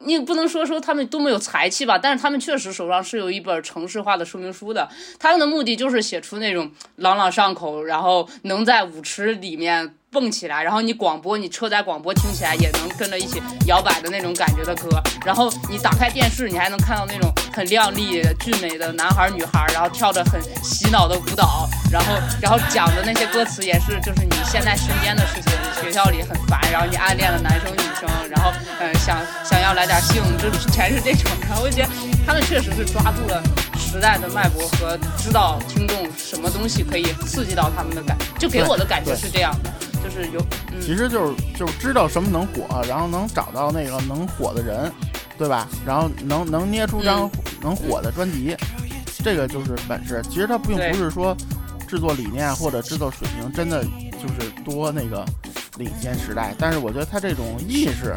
你不能说说他们多么有才气吧，但是他们确实手上是有一本城市化的说明书的。他们的目的就是写出那种朗朗上口，然后能在舞池里面蹦起来，然后你广播，你车载广播听起来也能跟着一起摇摆的那种感觉的歌。然后你打开电视，你还能看到那种很靓丽、俊美的男孩女孩，然后跳着很洗脑的舞蹈，然后然后讲的那些歌词也是就是你现在身边的事情，你学校里很烦，然后你暗恋了男生女生，然后嗯想想要来点性，这全是这种。然后我觉得他们确实是抓住了时代的脉搏和知道听众什么东西可以刺激到他们的感，就给我的感觉是这样的，就是有嗯。其实就是就是知道什么能火，然后能找到那个能火的人，对吧？然后能能捏出张能火的专辑，这个就是本事。其实它并对不是说制作理念或者制作水平真的就是多那个领先时代，但是我觉得他这种意识，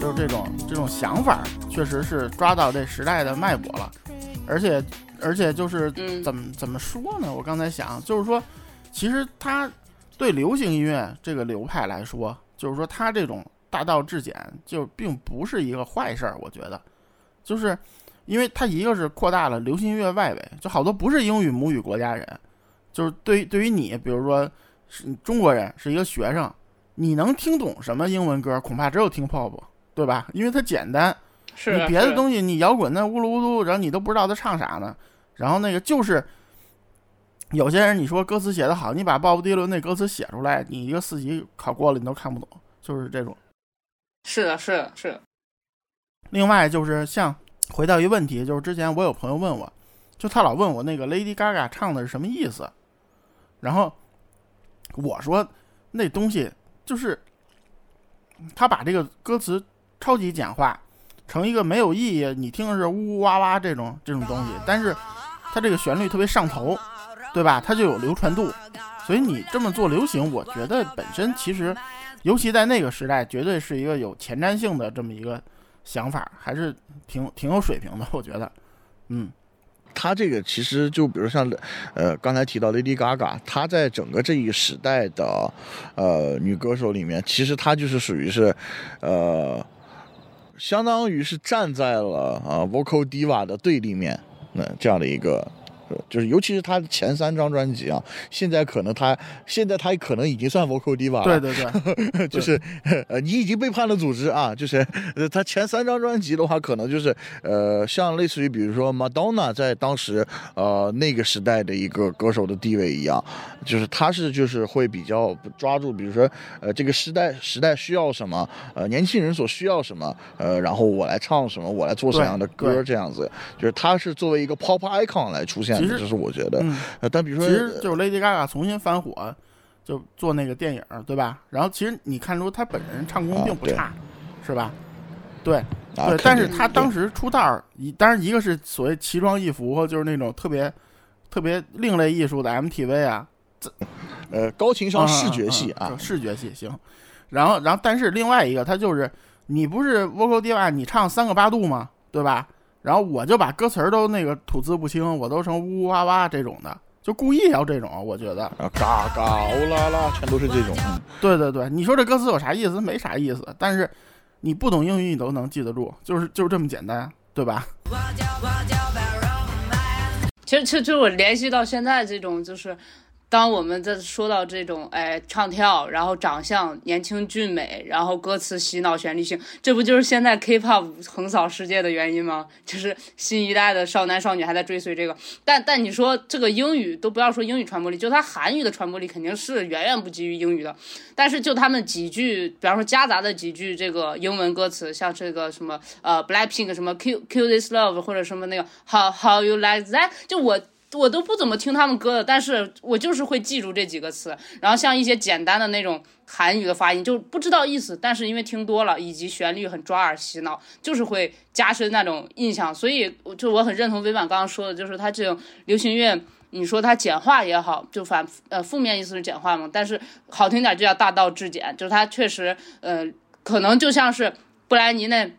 就是这种这种想法，确实是抓到这时代的脉搏了，而且而且就是嗯怎么怎么说呢？我刚才想就是说，其实他对流行音乐这个流派来说，就是说它这种大道至简，就并不是一个坏事儿。我觉得，就是因为它一个是扩大了流行音乐外围，就好多不是英语母语国家人，就是对于对于你，比如说是中国人是一个学生，你能听懂什么英文歌？恐怕只有听 pop，对吧？因为它简单，是你别的东西，你摇滚那呜噜呜噜，然后你都不知道他唱啥呢。然后那个就是，有些人你说歌词写得好，你把鲍勃迪伦那歌词写出来，你一个四级考过了，你都看不懂，就是这种。是的，是的，是的，另外就是像回到一个问题，就是之前我有朋友问我，就他老问我那个 Lady Gaga 唱的是什么意思，然后我说那东西就是他把这个歌词超级简化成一个没有意义，你听的是呜呜哇哇这种这种东西，但是它这个旋律特别上头，对吧？它就有流传度，所以你这么做流行，我觉得本身其实，尤其在那个时代，绝对是一个有前瞻性的这么一个想法，还是挺挺有水平的，我觉得，嗯。他这个其实就比如像，呃，刚才提到 Lady Gaga，她在整个这一时代的，呃，女歌手里面，其实她就是属于是，呃，相当于是站在了啊、vocal diva 的对立面，那、这样的一个。呃就是，尤其是他前三张专辑啊，现在可能他现在他可能已经算 vocal diva 了，对对对，就是呃，你已经背叛了组织啊！就是呃，他前三张专辑的话，可能就是呃，像类似于比如说 Madonna 在当时呃那个时代的一个歌手的地位一样，就是他是就是会比较抓住，比如说呃这个时代时代需要什么，呃年轻人所需要什么，呃然后我来唱什么，我来做什么样的歌这样子，就是他是作为一个 pop icon 来出现其实这是我觉得。嗯，呃，但比如其，实就是 Lady Gaga 重新翻火，就做那个电影，对吧？然后其实你看出她本人唱功并不差，是吧？对啊对，但是肯定她当时出道儿，一当然一个是所谓奇装异服，就是那种特别特别另类艺术的 MTV 啊，这呃高情商视觉系啊视觉系行。然后，然后，但是另外一个，他就是你不是 vocal diva，你唱三个八度吗？对吧？然后我就把歌词儿都那个吐字不清，我都成呜呜哇哇这种的，就故意要这种，我觉得。啊嘎嘎欧啦啦，全都是这种。嗯对对对，你说这歌词有啥意思？没啥意思，但是你不懂英语你都能记得住，就是就是这么简单，对吧？其实，其实，我联系到现在这种，就是当我们在说到这种，哎，唱跳，然后长相年轻俊美，然后歌词洗脑、旋律性，这不就是现在 K-pop 横扫世界的原因吗？就是新一代的少男少女还在追随这个。但但你说这个英语都不要说英语传播力，就它韩语的传播力肯定是远远不及于英语的。但是就他们几句，比方说夹杂的几句这个英文歌词，像这个什么呃 Blackpink 什么 Q Q This Love 或者什么那个 How How You Like That，就我。我都不怎么听他们歌的，但是我就是会记住这几个词。然后像一些简单的那种韩语的发音，就不知道意思，但是因为听多了，以及旋律很抓耳洗脑，就是会加深那种印象。所以，就我很认同微婉刚刚说的，就是他这种流行乐，你说它简化也好，就反呃负面意思是简化嘛，但是好听点就叫大道至简，就是它确实呃可能就像是布兰妮那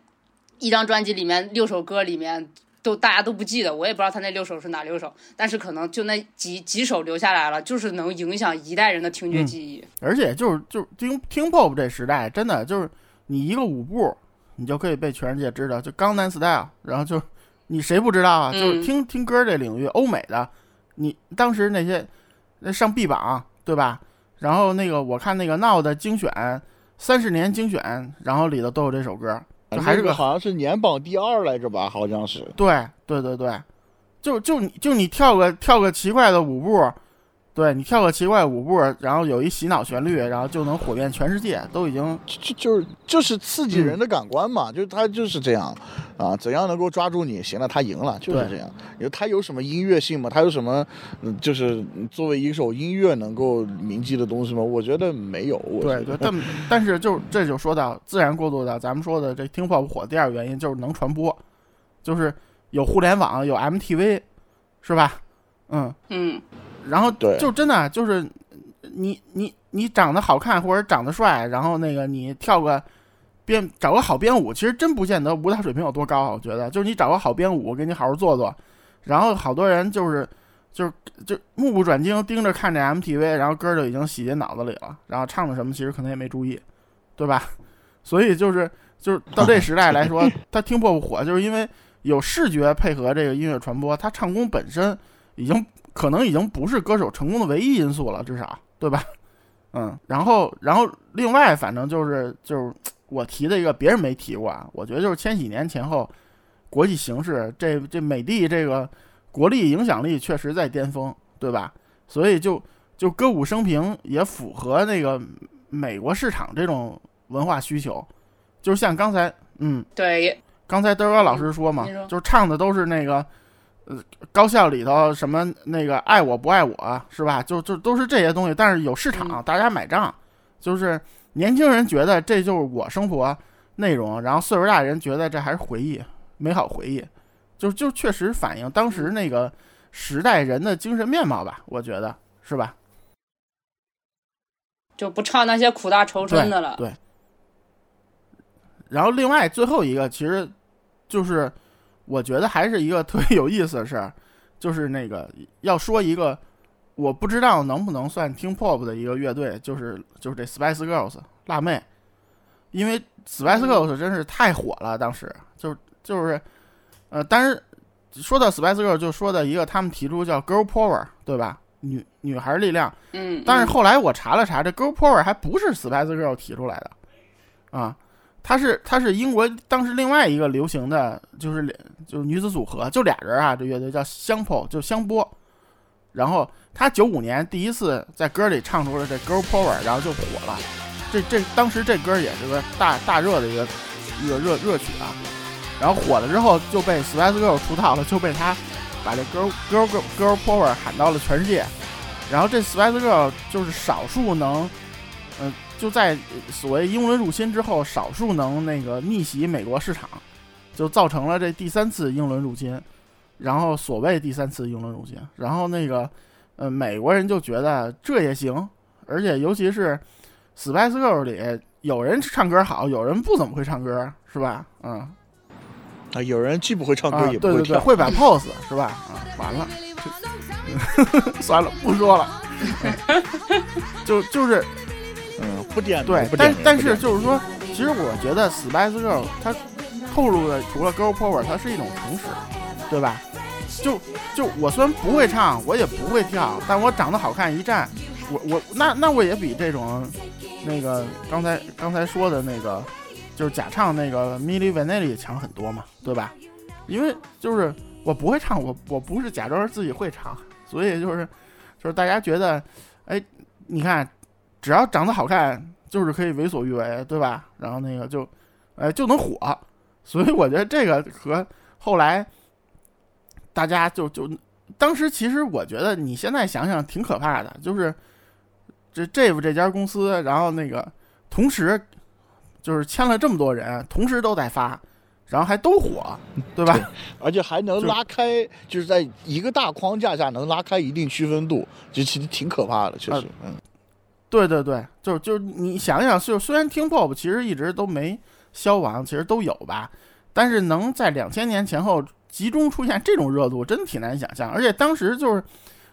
一张专辑里面六首歌里面。都大家都不记得，我也不知道他那六首是哪六首，但是可能就那几几首留下来了，就是能影响一代人的听觉记忆。而且就是就是听听 pop 这时代，真的就是你一个舞步，你就可以被全世界知道，就江南 style，然后就你谁不知道啊？嗯就是听听歌这领域，欧美的，你当时那些那上 B 榜对吧？然后那个我看那个闹的精选三十年精选，然后里头都有这首歌，就还是个好像是年榜第二来着吧，好像是。对对对对，就就你就你跳个跳个奇怪的舞步，对你跳个奇怪舞步，然后有一洗脑旋律，然后就能火遍全世界，都已经就就是就是刺激嗯人的感官嘛，就是他就是这样啊，怎样能够抓住你？行了，他赢了，就是这样。因为他有什么音乐性吗？他有什么，嗯就是作为一首音乐能够铭记的东西吗？我觉得没有。我对对，但 但是就这就说到自然过渡到咱们说的这听 pop 火第二个原因就是能传播，就是有互联网有 MTV，是吧？嗯，嗯，然后对。就真的就是你你你长得好看或者长得帅，然后那个你跳个编找个好编舞，其实真不见得舞蹈水平有多高啊，我觉得。就是你找个好编舞，给你好好做做，然后好多人就是就是就目不转睛盯着看这 MTV，然后歌就已经洗进脑子里了，然后唱的什么其实可能也没注意，对吧？所以就是就是到这时代来说，他听 pop 火，就是因为有视觉配合这个音乐传播，他唱功本身已经可能已经不是歌手成功的唯一因素了，至少对吧？嗯，然后然后另外反正就是就是我提的一个别人没提过啊，我觉得就是千禧年前后国际形势，这这美的这个国力影响力确实在巅峰，对吧？所以就就歌舞升平也符合那个美国市场这种文化需求，就是像刚才嗯。对，刚才德哥老师说嘛说，就是唱的都是那个，呃，高校里头什么那个爱我不爱我是吧？就就都是这些东西，但是有市场，嗯大家买账，就是年轻人觉得这就是我生活内容，然后岁数大人觉得这还是回忆，美好回忆，就就确实反映当时那个时代人的精神面貌吧，我觉得是吧？就不唱那些苦大仇深的了。对。然后另外最后一个，其实就是我觉得还是一个特别有意思的事儿，就是那个要说一个我不知道能不能算听 pop 的一个乐队，就是就是这 Spice Girls 辣妹，因为 Spice Girls 真是太火了，当时就就是呃，但是说到 Spice Girls 就说的一个他们提出叫 Girl Power，对吧？女女孩力量。嗯，但是嗯后来我查了查，这 Girl Power 还不是 Spice Girl 提出来的，啊，她是她是英国当时另外一个流行的，就是就是女子组合，就俩人啊，这乐队叫香波，就香波。然后他九五年第一次在歌里唱出了这 Girl Power，然后就火了。这这当时这歌也是个大大热的一个一个热热曲啊。然后火了之后就被 Spice Girl 出道了，就被他把这 girl girl girl girl power 喊到了全世界，然后这 Spice Girl 就是少数能，嗯、就在所谓英伦入侵之后，少数能那个逆袭美国市场，就造成了这第三次英伦入侵，然后所谓第三次英伦入侵，然后那个呃美国人就觉得这也行，而且尤其是 Spice Girls 里有人唱歌好，有人不怎么会唱歌，是吧？嗯。啊，有人既不会唱歌啊，也不会跳，对对对，会摆 pose 是吧？啊，完了，就算了，不说了。就就是嗯，不点对但但是就是说，其实我觉得 Spice Girl 它透露的除了 girl power，它是一种诚实，对吧？就就我虽然不会唱，我也不会跳，但我长得好看，一站，我我那那我也比这种那个刚才刚才说的那个就是假唱那个 Milli Vanilli 强很多嘛，对吧？因为就是我不会唱，我我不是假装自己会唱，所以就是就是大家觉得，哎，你看，只要长得好看，就是可以为所欲为，对吧？然后那个就，哎，就能火，所以我觉得这个和后来大家就就当时其实我觉得你现在想想挺可怕的，就是这 Jave 这家公司，然后那个同时就是签了这么多人，同时都在发，然后还都火，对吧？而且还能拉开，就是在一个大框架下能拉开一定区分度，就其实挺可怕的，确实，嗯，对对对，就是就是你想想，就虽然听 pop 其实一直都没消亡，其实都有吧，但是能在两千年前后集中出现这种热度，真挺难想象。而且当时就是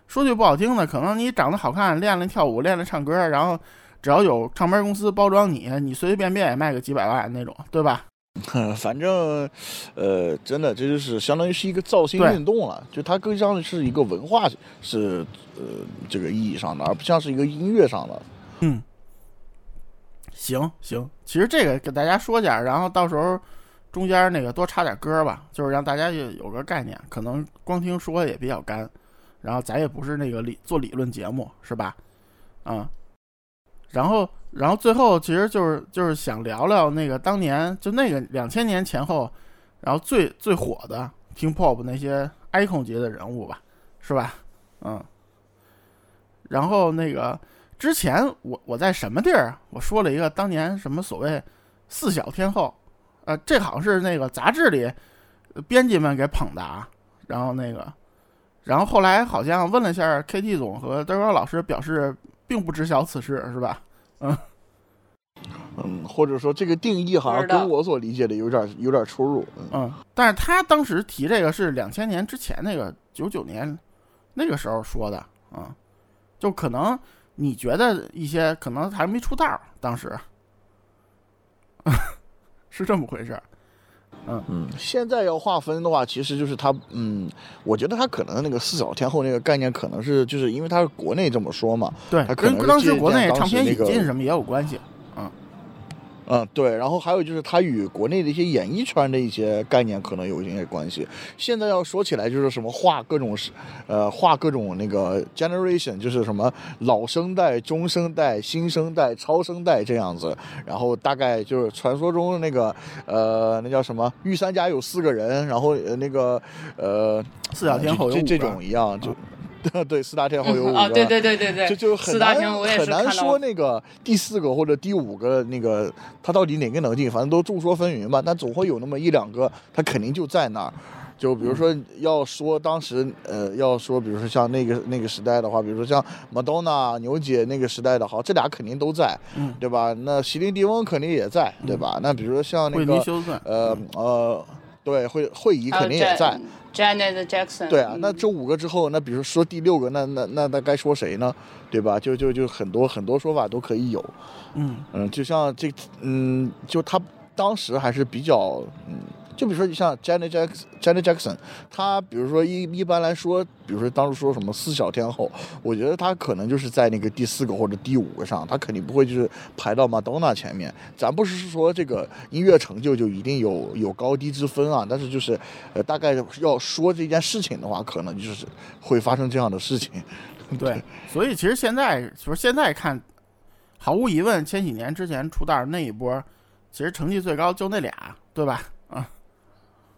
说句不好听的，可能你长得好看，练练跳舞，练练唱歌，然后只要有唱片公司包装你，你随随便便也卖个几百万那种，对吧？反正，呃，真的这就是相当于是一个造星运动了，就它更像是一个文化是呃这个意义上的，而不像是一个音乐上的。嗯，行行，其实这个给大家说点儿，然后到时候中间那个多插点歌吧，就是让大家有有个概念。可能光听说也比较干，然后咱也不是那个理做理论节目，是吧？啊、然后然后最后其实就是就是想聊聊那个当年就那个两千年前后，然后最最火的听 pop 那些 icon 级的人物吧，是吧？嗯，然后那个。之前我我在什么地儿？我说了一个当年什么所谓四小天后，呃，这好像是那个杂志里编辑们给捧的啊。然后那个，然后后来好像问了一下 KT 总和德高老师，表示并不知晓此事，是吧？嗯嗯，或者说这个定义好像跟我所理解的有点有点出入。嗯，嗯，但是他当时提这个是两千年之前那个九九年那个时候说的啊、就可能你觉得一些可能还没出道儿，当时 是这么回事儿。嗯嗯，现在要划分的话，其实就是它，嗯，我觉得它可能那个四小天后那个概念，可能是就是因为它是国内这么说嘛，对它，可能跟当时国内唱片引进什么也有关系。嗯，对，然后还有就是它与国内的一些演艺圈的一些概念可能有一些关系。现在要说起来，就是什么画各种，呃，画各种那个 generation，就是什么老生代、中生代、新生代、超生代这样子。然后大概就是传说中那个，呃，那叫什么御三家有四个人，然后呃那个呃四小天后有这这种一样，就、对四大天后有五个。啊，对对对对对，就就很四大难天我也很难说那个第四个或者第五个那个他到底哪个能进，反正都众说纷纭吧。但总会有那么一两个，他肯定就在那儿。就比如说要说当时呃要说，比如说像那个那个时代的话，比如说像 Madonna 牛姐那个时代的，好，这俩肯定都在，嗯对吧？那席琳迪翁肯定也在，对吧？那比如说像那个呃呃，对，惠惠仪肯定也在。Janet Jackson。对啊，那嗯这五个之后，那比如说第六个，那那那那该说谁呢？对吧？就就就很多很多说法都可以有。嗯嗯，就像这，嗯，就他当时还是比较，嗯，就比如说你像 Janet Jackson Janet Jackson，他比如说一一般来说，比如说当时说什么四小天后，我觉得他可能就是在那个第四个或者第五个上，他肯定不会就是排到 Madonna 前面。咱不是说这个音乐成就就一定有有高低之分啊，但是就是呃，大概要说这件事情的话，可能就是会发生这样的事情。对，所以其实现在就是现在看，毫无疑问，千禧年之前出道那一波，其实成绩最高就那俩，对吧？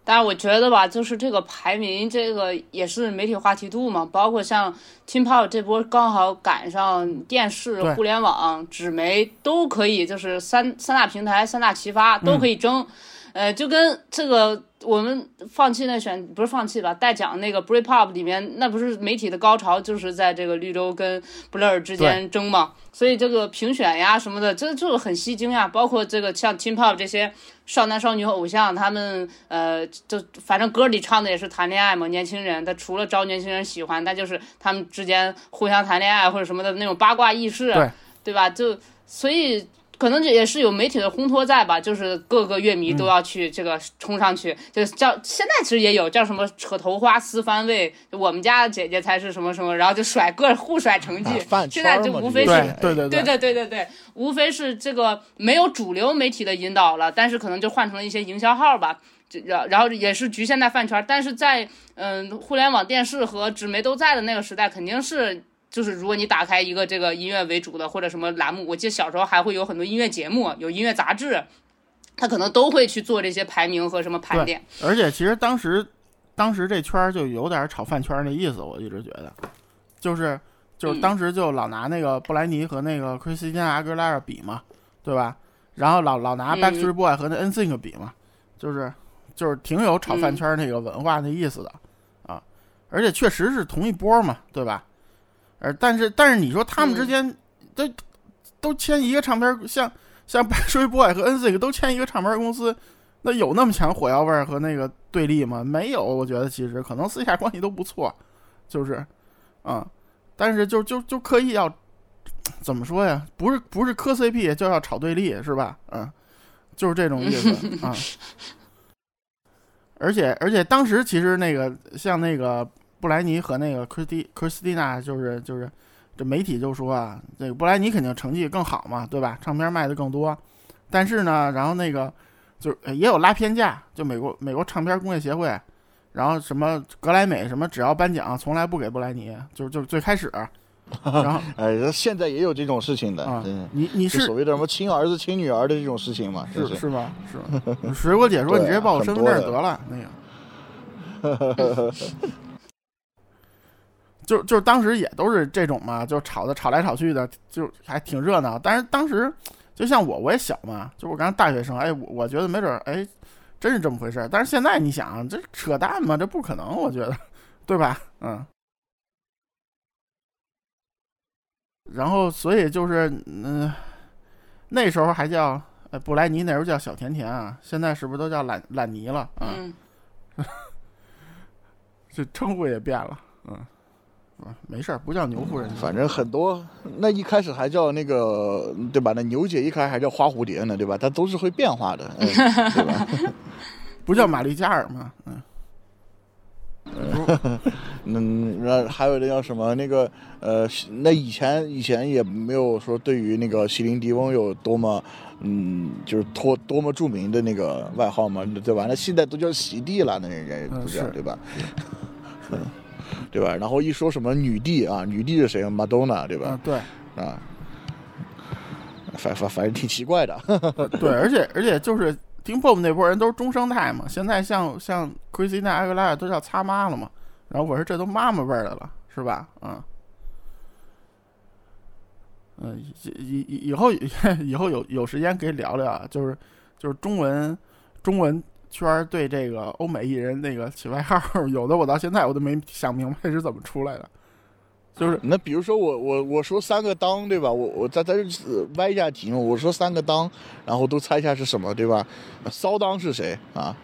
啊，但是我觉得吧，就是这个排名，这个也是媒体话题度嘛，包括像 Team Pop 这波刚好赶上电视、互联网、纸媒都可以，就是三三大平台、三大齐发都可以争。呃，就跟这个我们放弃那选不是放弃吧，带奖那个 b r e a p o p 里面，那不是媒体的高潮，就是在这个绿洲跟 Blur 之间争嘛。所以这个评选呀什么的，这就是很吸睛呀。包括这个像 Teen Pop 这些少男少女偶像，他们呃，就反正歌里唱的也是谈恋爱嘛，年轻人，他除了招年轻人喜欢，那就是他们之间互相谈恋爱或者什么的那种八卦轶事，对对吧？就所以。可能这也是有媒体的烘托在吧，就是各个乐迷都要去这个冲上去，就叫，现在其实也有叫什么扯头花撕番位，我们家姐姐才是什么什么，然后就甩个，互甩成绩。现在就无非是对对对对对，无非是这个没有主流媒体的引导了，但是可能就换成了一些营销号吧，然然后也是局限在饭圈，但是在嗯互联网电视和纸媒都在的那个时代，肯定是。就是如果你打开一个这个音乐为主的或者什么栏目，我记得小时候还会有很多音乐节目，有音乐杂志，他可能都会去做这些排名和什么盘点。而且其实当时，当时这圈儿就有点炒饭圈儿那意思，我一直觉得，就是就是嗯当时就老拿那个布莱尼和那个克里斯汀阿格拉尔比嘛，对吧？然后老老拿嗯 Backstreet Boy 和那 NSYNC 比嘛，就是就是挺有炒饭圈儿那个文化那意思的、啊，而且确实是同一波嘛，对吧？而但是但是你说他们之嗯间都、都签一个唱片儿，像像 Backstreet Boy 和 NSYNC 都签一个唱片公司，那有那么强火药味儿和那个对立吗？没有，我觉得其实可能私下关系都不错，就是，啊、但是就就就刻意要怎么说呀？不是不是磕 CP 就要炒对立是吧？嗯，就是这种意思啊、而且而且当时其实那个像那个布莱尼和那个克蒂克里斯蒂娜，就是就是这媒体就说啊，这个布莱尼肯定成绩更好嘛，对吧？唱片卖的更多，但是呢，然后那个就是呃也有拉偏架，就美国美国唱片工业协会，然后什么格莱美什么只要颁奖从来不给布莱尼，就是就是最开始，然后哎，现在也有这种事情的，啊，你你是所谓的什么亲儿子亲女儿的这种事情嘛，真是是吗？是 水果姐说对你直接报我身份证得了，那个。就就是当时也都是这种嘛，就吵的吵来吵去的，就还挺热闹。但是当时就像我，我也小嘛，就我刚大学生，哎，我我觉得没准儿，哎，真是这么回事儿。但是现在你想，这扯淡嘛，这不可能，我觉得，对吧？嗯。然后，所以就是，嗯、那时候还叫呃布莱尼，那时候叫小甜甜啊，现在是不是都叫懒懒尼了？啊，嗯，这称呼也变了，嗯，啊，没事儿，不叫牛夫人，反正很多，那一开始还叫那个，对吧？那牛姐一开始还叫花蝴蝶呢，对吧？它都是会变化的，嗯、对吧？不叫玛丽加尔吗？嗯，嗯，那还有那叫什么那个呃，那以前以前也没有说对于那个席琳迪翁有多么嗯，就是多多么著名的那个外号嘛，对吧？那现在都叫席地了，那人人嗯都叫、是对吧？嗯，对吧？然后一说什么女帝啊，女帝是谁？？Madonna，，对吧？啊，对啊，反反反正挺奇怪的。对，而且而且就是听 pop 那波人都是中生代嘛，现在像像 Christina Aguilera 都叫擦妈了嘛，然后我说这都妈妈辈儿的了，是吧？嗯。嗯，以以以以后 以后有有时间可以聊聊啊，就是就是中文中文圈儿对这个欧美艺人那个起外号，有的我到现在我都没想明白是怎么出来的，就是那比如说我我我说三个当对吧？我我在在这呃歪一下题目，我说三个当，然后都猜一下是什么对吧？骚当是谁啊？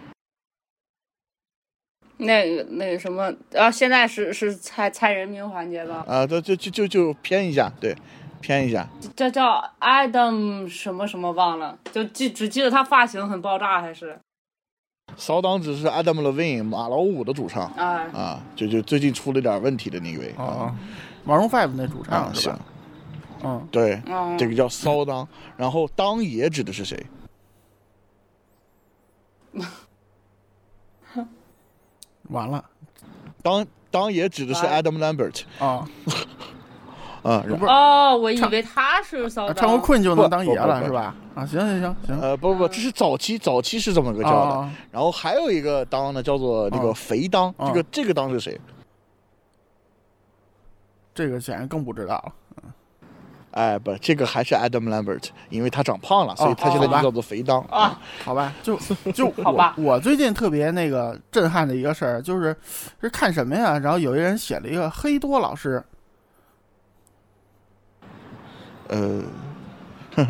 那个那个什么，啊，现在是是猜猜人名环节吧？啊，就就就就就偏一下，对，偏一下。这叫 Adam 什么什么忘了，就记只记得他发型很爆炸，还是骚当只是 Adam Levine 马老五的主唱啊。啊，就就最近出了点问题的那位啊，马荣 five 那主啊，行唱是吧？，嗯，对，嗯这个叫骚当，然后当爷指的是谁？完了。当当爷指的是 Adam Lambert 啊，啊，然不是哦，我以为他是。唱过困就能当爷不不不了是吧？啊，行行行行，呃，不不，这是早期，早期是这么个叫的。啊然后还有一个当呢，叫做那个哦肥当，哦这个这个当是谁？这个显然更不知道了。哎，不，这个还是 Adam Lambert，因为他长胖了，所以他现在就叫做肥当啊。好吧，就 就好吧我我最近特别那个震撼的一个事儿，就是是看什么呀？然后有一人写了一个黑多老师，呃，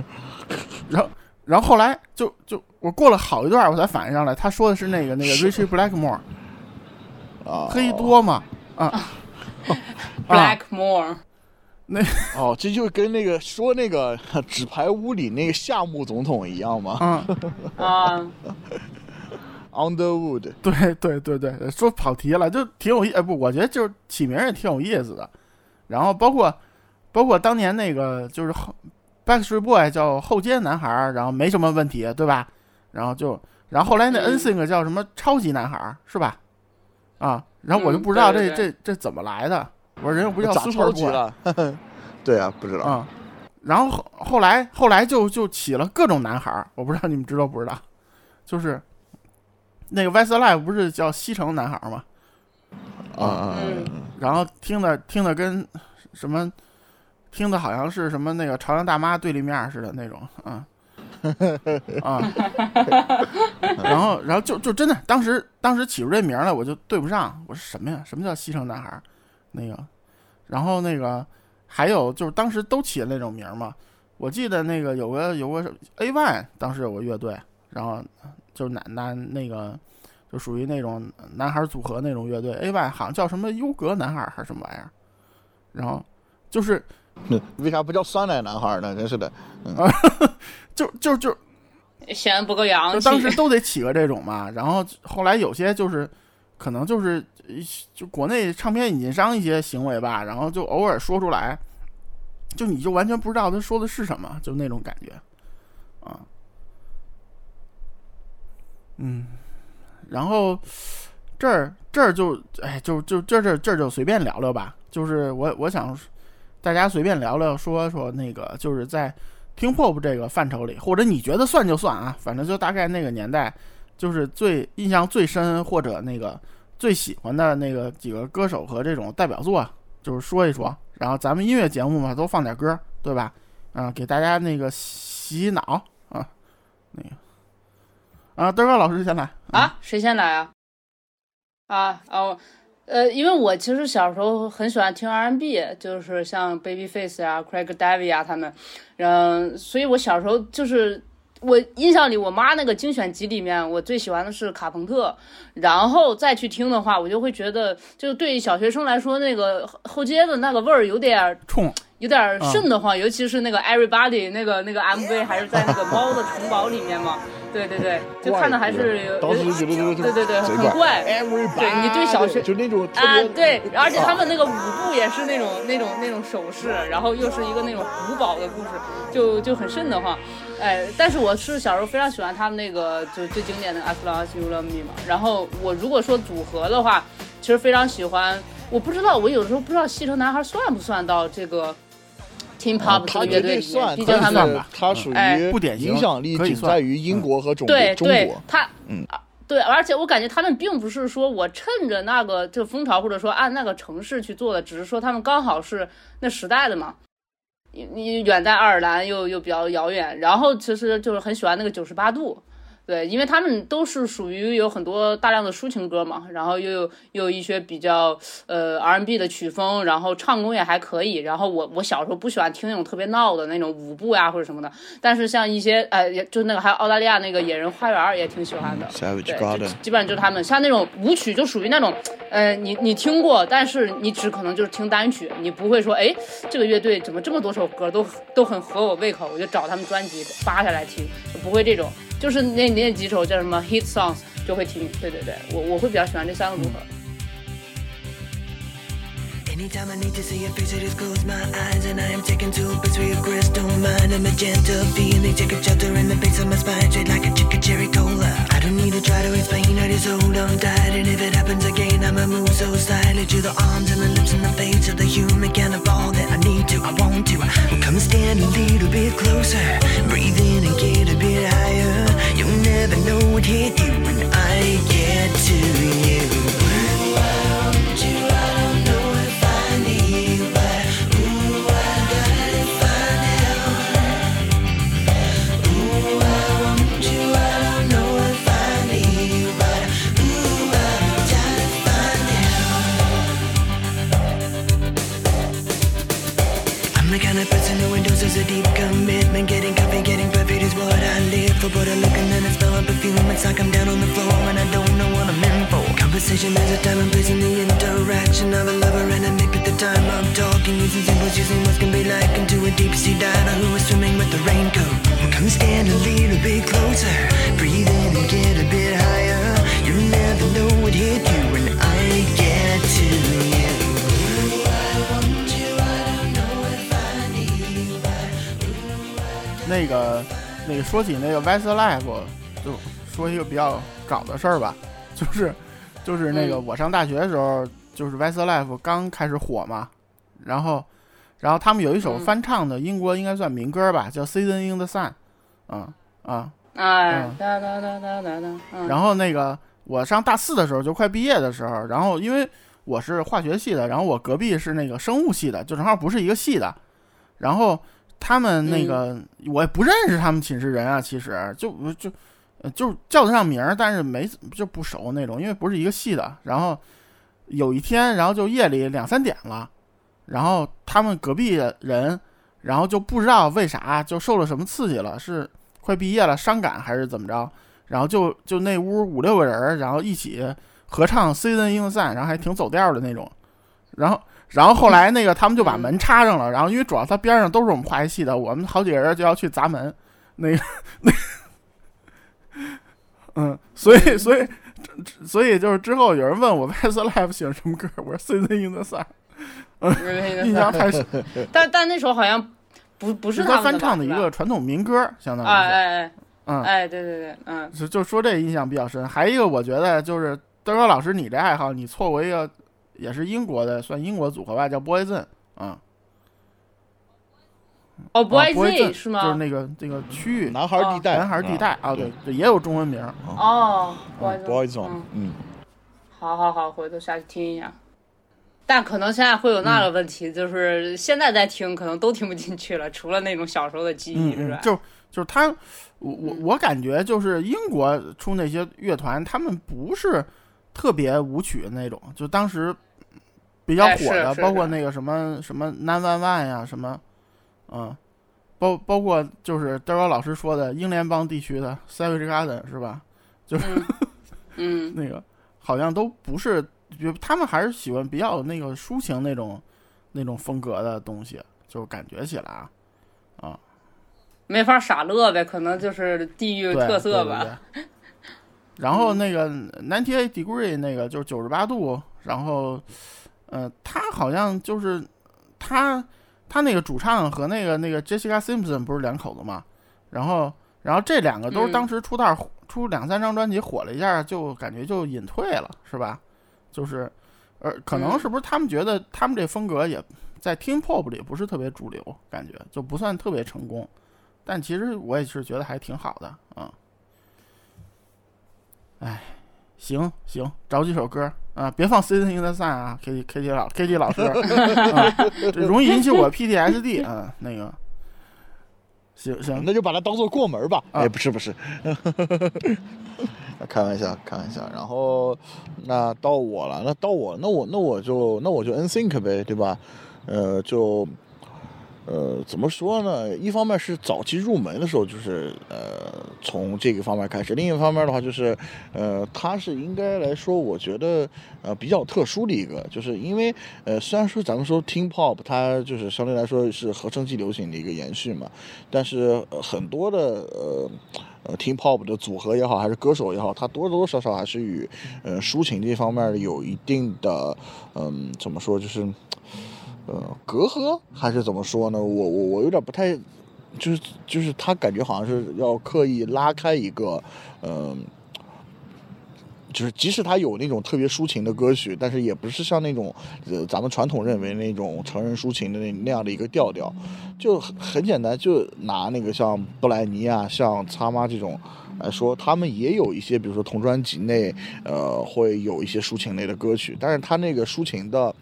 然后然后后来就就我过了好一段我才反应上来，他说的是那个那个 Richie Blackmore 啊，黑多嘛啊 啊 Blackmore，那哦，这就跟那个说那个纸牌屋里那个夏目总统一样嘛嗯，啊，，Underwood。对对对对，说跑题了，就挺有意，哎不，我觉得就是起名也挺有意思的。然后包括包括当年那个就是后 Backstreet Boy 叫后街男孩儿，然后没什么问题，对吧？然后就然后后来那嗯 NSYNC 叫什么超级男孩儿，是吧？啊，然后我就嗯不知道这、这这怎么来的，我说人又不叫咋 Super Boy 了？对啊，不知道。啊。然后后后来后来就就起了各种男孩儿，我不知道你们知道不知道，就是那个 Westlife 不是叫西城男孩儿吗？啊啊，嗯然后听的听的跟什么，听的好像是什么那个朝阳大妈对立面似的那种，啊 啊，然后然后就就真的当时当时起出这名儿来我就对不上，我说什么呀？什么叫西城男孩儿？那个，然后那个还有就是当时都起的那种名儿嘛，我记得那个有个有个 A One，当时有个乐队，然后就是男男那个。就属于那种男孩组合那种乐队，A One 好像叫什么优格男孩还是什么玩意儿，然后就是为啥不叫酸奶男孩呢？真是的。就就就显得不够洋气。就当时都得起个这种嘛，然后后来有些就是可能就是就国内唱片引进商一些行为吧，然后就偶尔说出来，就你就完全不知道他说的是什么，就那种感觉，啊，嗯，然后这儿这儿就哎就就这这这儿就随便聊聊吧，就是我我想大家随便聊聊说说那个就是在。听 pop 这个范畴里，或者你觉得算就算啊，反正就大概那个年代，就是最印象最深或者那个最喜欢的那个几个歌手和这种代表作，就是说一说。然后咱们音乐节目嘛，都放点歌，对吧？啊，给大家那个洗洗脑啊，那个啊，德高老师先来啊，谁先来啊？啊哦，呃，因为我其实小时候很喜欢听 R&B，就是像 Babyface 啊、Craig David 啊他们，嗯，所以我小时候就是我印象里我妈那个精选集里面，我最喜欢的是卡朋特，然后再去听的话，我就会觉得，就对小学生来说，那个后街的那个味儿有点冲。有点瘆得慌，尤其是那个 Everybody 那个那个 MV 还是在那个猫的城堡里面嘛，对对对，就看的还是有当时觉得对对对很怪。Everybody，对你对小学就那种啊，对，而且他们那个舞步也是那种那种那种手势，然后又是一个那种古堡的故事，就就很瘆得慌。哎，但是我是小时候非常喜欢他们那个就最经典的 As Long As You Love Me 嘛。然后我如果说组合的话，其实非常喜欢，我不知道我有时候不知道西城男孩算不算到这个啊 Pop 这他绝个乐队里面，对算，毕竟他们他属哎于不典型影响力仅在于英国和中中对对国。，他，嗯啊对，而且我感觉他们并不是说我趁着那个这个风潮，或者说按那个城市去做的，只是说他们刚好是那时代的嘛。你你远在爱尔兰又又比较遥远，然后其实就是很喜欢那个九十八度，对，因为他们都是属于有很多大量的抒情歌嘛，然后又有又有一些比较呃 R&B 的曲风，然后唱功也还可以。然后我我小时候不喜欢听那种特别闹的那种舞步呀或者什么的，但是像一些呃，也就那个还有澳大利亚那个野人花园也挺喜欢的。基本上就是他们，像那种舞曲就属于那种，呃，你你听过，但是你只可能就是听单曲，你不会说，哎，这个乐队怎么这么多首歌都都很合我胃口，我就找他们专辑扒下来听，不会这种，就是那那几首叫什么 hit songs 就会听，对对对，我我会比较喜欢这三个组合。 Anytime I need to see your face, I just close my eyes and I am taken to a place where your crystal mind and magenta feeling take a shelter in the base of my spine, straight like a chicken cherry cola. I don't need to try to explain or is hold on tight, and if it happens again, I'ma move so slightly to the arms and the lips and the face of the human kind of all that I need to, I want to. Well, come stand a little bit closer, breathe in and get a bit higher. you when I get to you. Ooh, I want you, I don't know if I need you, but ooh, I gotta find out. Ooh, I want you, I don't know if I need you, but ooh, I gotta find out. I'm the kind of person who endorses a deep commitment. Getting coffee, getting is what I live for. But I look and then I smell a perfume. It's like I'm down on the floor and I don't know what I'm in for. Conversation is a time and place in the interaction of a lover and a mate. At the time I'm talking, using symbols, using what can be likened to a deep sea diver who is swimming with the raincoat. Come stand a little bit closer, breathe in and get a bit higher. You'll never know what hit you when I get to you. You, you, 那个说起那个 Westlife，就说一个比较搞的事儿吧，就是就是那个嗯。我上大学的时候，就是 Westlife 刚开始火嘛，然后然后他们有一首嗯。翻唱的英国应该算民歌吧，叫《Season in the Sun》，嗯啊，哎嗯，哒哒哒哒哒哒，嗯。然后那个我上大四的时候，就快毕业的时候，然后因为我是化学系的，然后我隔壁是那个生物系的，就正好不是一个系的，然后他们那个、我也不认识他们寝室人啊，其实就就呃就叫得上名儿，但是没就不熟那种，因为不是一个系的。然后有一天，然后就夜里两三点了，然后他们隔壁的人，然后就不知道为啥就受了什么刺激了，是快毕业了伤感还是怎么着？然后就就那屋五六个人，然后一起合唱《Season in the Sun》，然后还挺走调的那种。然后，然后后来那个他们就把门插上了，然后因为主要他边上都是我们化学系的，我们好几个人就要去砸门，那个 那个，嗯，所以所以所以就是之后有人问我 Westlife 喜欢什么歌，我说《Season in the Sun》，印象太深，但但那时候好像不不是是他他翻唱的一个传统民歌，相当于是。哎哎哎。嗯。哎，对对对，嗯，就就说这印象比较深。还一个，我觉得就是德哥老师，你这爱好，你错过一个，也是英国的，算英国组合吧，叫 Boyzone 啊。哦啊，Boy Boyzone，Z 是吗？就是那个那个区域男孩地带，男孩地带啊，对对，也有中文名。哦，Boy Boyzone，嗯，嗯，好好好，回头下去听一下。但可能现在会有那个问题，就是现在在听，可能都听不进去了，除了那种小时候的记忆嗯之外嗯，。就就是他，我我我感觉就是英国出那些乐团，他们不是特别舞曲的那种，就当时比较哎火的，包括那个什么什么 Nine One One 呀，什么，嗯，包包括就是德高老师说的英联邦地区的 Savage Garden 是吧？就是、嗯，那个好像都不是，就他们还是喜欢比较有那个抒情那种那种风格的东西，就感觉起来啊。啊没法傻乐呗，可能就是地域特色吧。对对对然后那个 ninety eight degree 那个就是九十八度，然后，呃，他好像就是他他那个主唱和那个那个 Jessica Simpson 不是两口子嘛，然后然后这两个都是嗯当时出道、出两三张专辑火了一下，就感觉就隐退了，是吧？就是，呃，可能嗯是不是他们觉得他们这风格也在 Teen Pop 里不是特别主流，感觉就不算特别成功。但其实我也是觉得还挺好的啊。哎，行行，找几首歌啊，别放《Season in the Sun》啊，K T K T 老 K T 老师，啊，这容易引起我 P T S D 啊，那个，行行，那就把它当做过门吧。啊哎，不是不是，开玩笑开玩笑。然后那到我了，那到我那我那我就那我就 NSYNC 呗，对吧？呃，就呃怎么说呢？一方面是早期入门的时候，就是呃从这个方面开始；另一方面的话，就是呃它是应该来说，我觉得呃比较特殊的一个，就是因为呃虽然说咱们说听 Pop 它就是相对来说是合成器流行的一个延续嘛，但是、很多的呃。呃听 Pop 的组合也好，还是歌手也好，它多多少少还是与呃抒情这方面有一定的，嗯，怎么说，就是呃隔阂，还是怎么说呢？我我我有点不太，就是就是他感觉好像是要刻意拉开一个，嗯、就是即使他有那种特别抒情的歌曲，但是也不是像那种呃咱们传统认为那种成人抒情的那那样的一个调调，就很很简单，就拿那个像布莱尼啊、像擦妈这种来说，他们也有一些，比如说同专辑内呃会有一些抒情类的歌曲，但是他那个抒情的。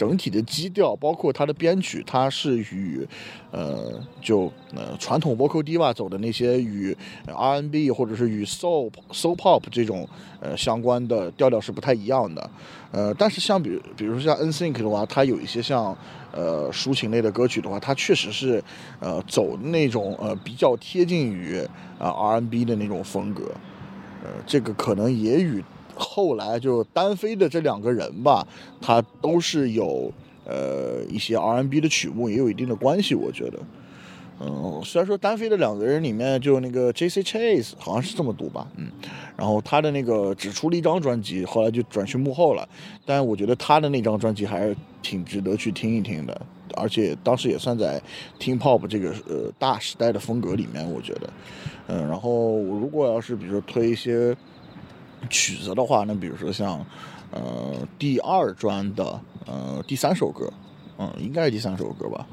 整体的基调，包括它的编曲，它是与，呃，就呃传统 vocal diva 走的那些与 R&B 或者是与 soul soul pop 这种呃相关的调调是不太一样的。呃，但是像比比如说像 NSYNC 的话，它有一些像呃抒情类的歌曲的话，它确实是呃走那种呃比较贴近于啊 R&B 的那种风格。呃，这个可能也与。后来就单飞的这两个人吧，他都是有呃一些 R N B 的曲目，也有一定的关系，我觉得。嗯，虽然说单飞的两个人里面，就那个 J.C. Chase 好像是这么读吧，嗯，然后他的那个只出了一张专辑，后来就转去幕后了，但我觉得他的那张专辑还是挺值得去听一听的，而且当时也算在听 Pop 这个呃大时代的风格里面，我觉得，嗯，然后如果要是比如说推一些。曲子的话，那比如说像，呃，第二专的呃第三首歌，嗯，应该是第三首歌吧。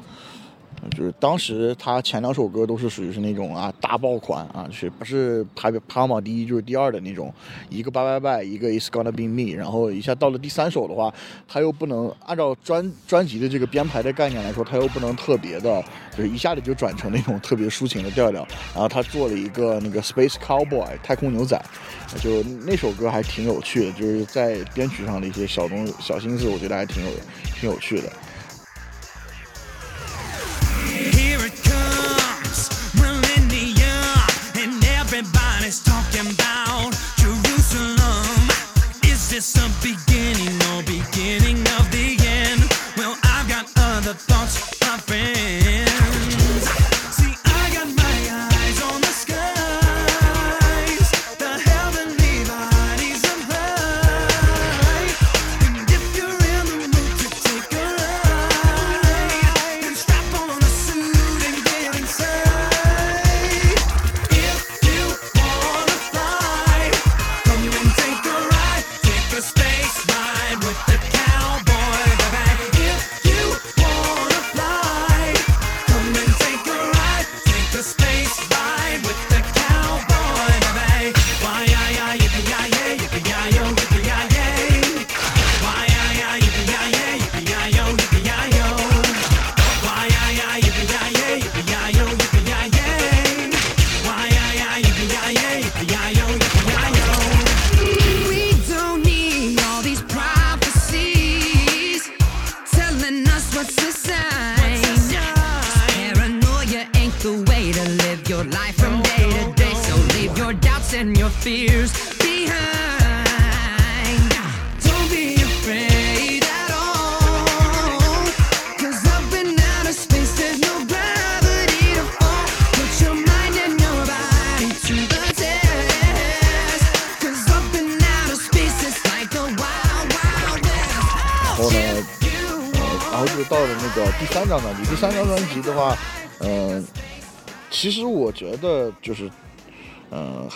就是当时他前两首歌都是属于是那种啊大爆款啊，就是不是排排行榜第一就是第二的那种，一个拜拜拜，一个 It's Gonna Be Me，然后一下到了第三首的话，他又不能按照专专辑的这个编排的概念来说，他又不能特别的，就是一下子就转成那种特别抒情的调调，然后他做了一个那个 Space Cowboy 太空牛仔，就那首歌还挺有趣的，就是在编曲上的一些小东小心思，我觉得还挺有挺有趣的。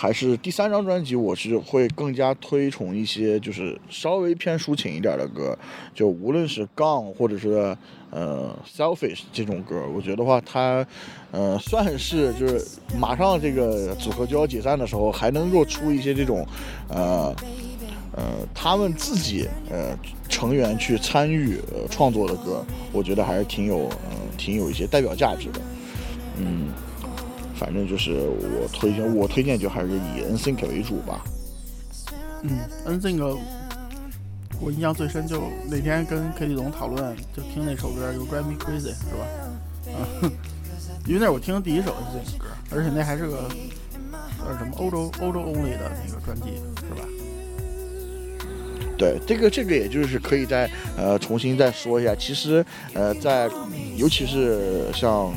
还是第三张专辑，我是会更加推崇一些就是稍微偏抒情一点的歌，就无论是《杠》或者是呃《Selfish》这种歌，我觉得话它，呃，算是就是马上这个组合就要解散的时候，还能够出一些这种，呃。呃，他们自己呃成员去参与创作的歌，我觉得还是挺有挺有一些代表价值的。嗯，反正就是我推荐我推荐就还是以 NSYNC 为主吧。嗯，NSYNC，我印象最深就那天跟 K D 总讨论，就听那首歌《You Drive Me Crazy》是吧？嗯，因为那是我听的第一首 NSYNC 歌，而且那还是个呃什么欧洲欧洲 only 的那个专辑是吧？对，这个这个也就是可以再呃重新再说一下。其实呃在尤其是像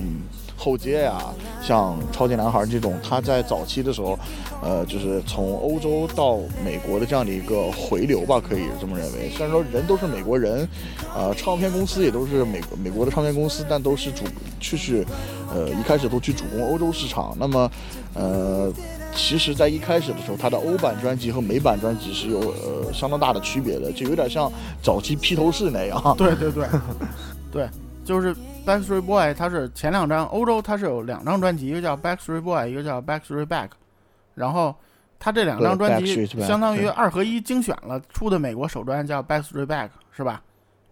后街呀、像超级男孩这种，他在早期的时候，呃就是从欧洲到美国的这样的一个回流吧，可以这么认为。虽然说人都是美国人，呃唱片公司也都是美国美国的唱片公司，但都是主去去呃一开始都去主攻欧洲市场。那么呃。其实在一开始的时候，他的欧版专辑和美版专辑是有呃相当大的区别的，就有点像早期披头士那样。对 对对，对，就是 Backstreet Boy，它是前两张欧洲它是有两张专辑，一个叫 Backstreet Boy，一个叫 Backstreet Back，然后它这两张专辑相当于二合一精选了出的美国首专叫 Backstreet Back，是吧？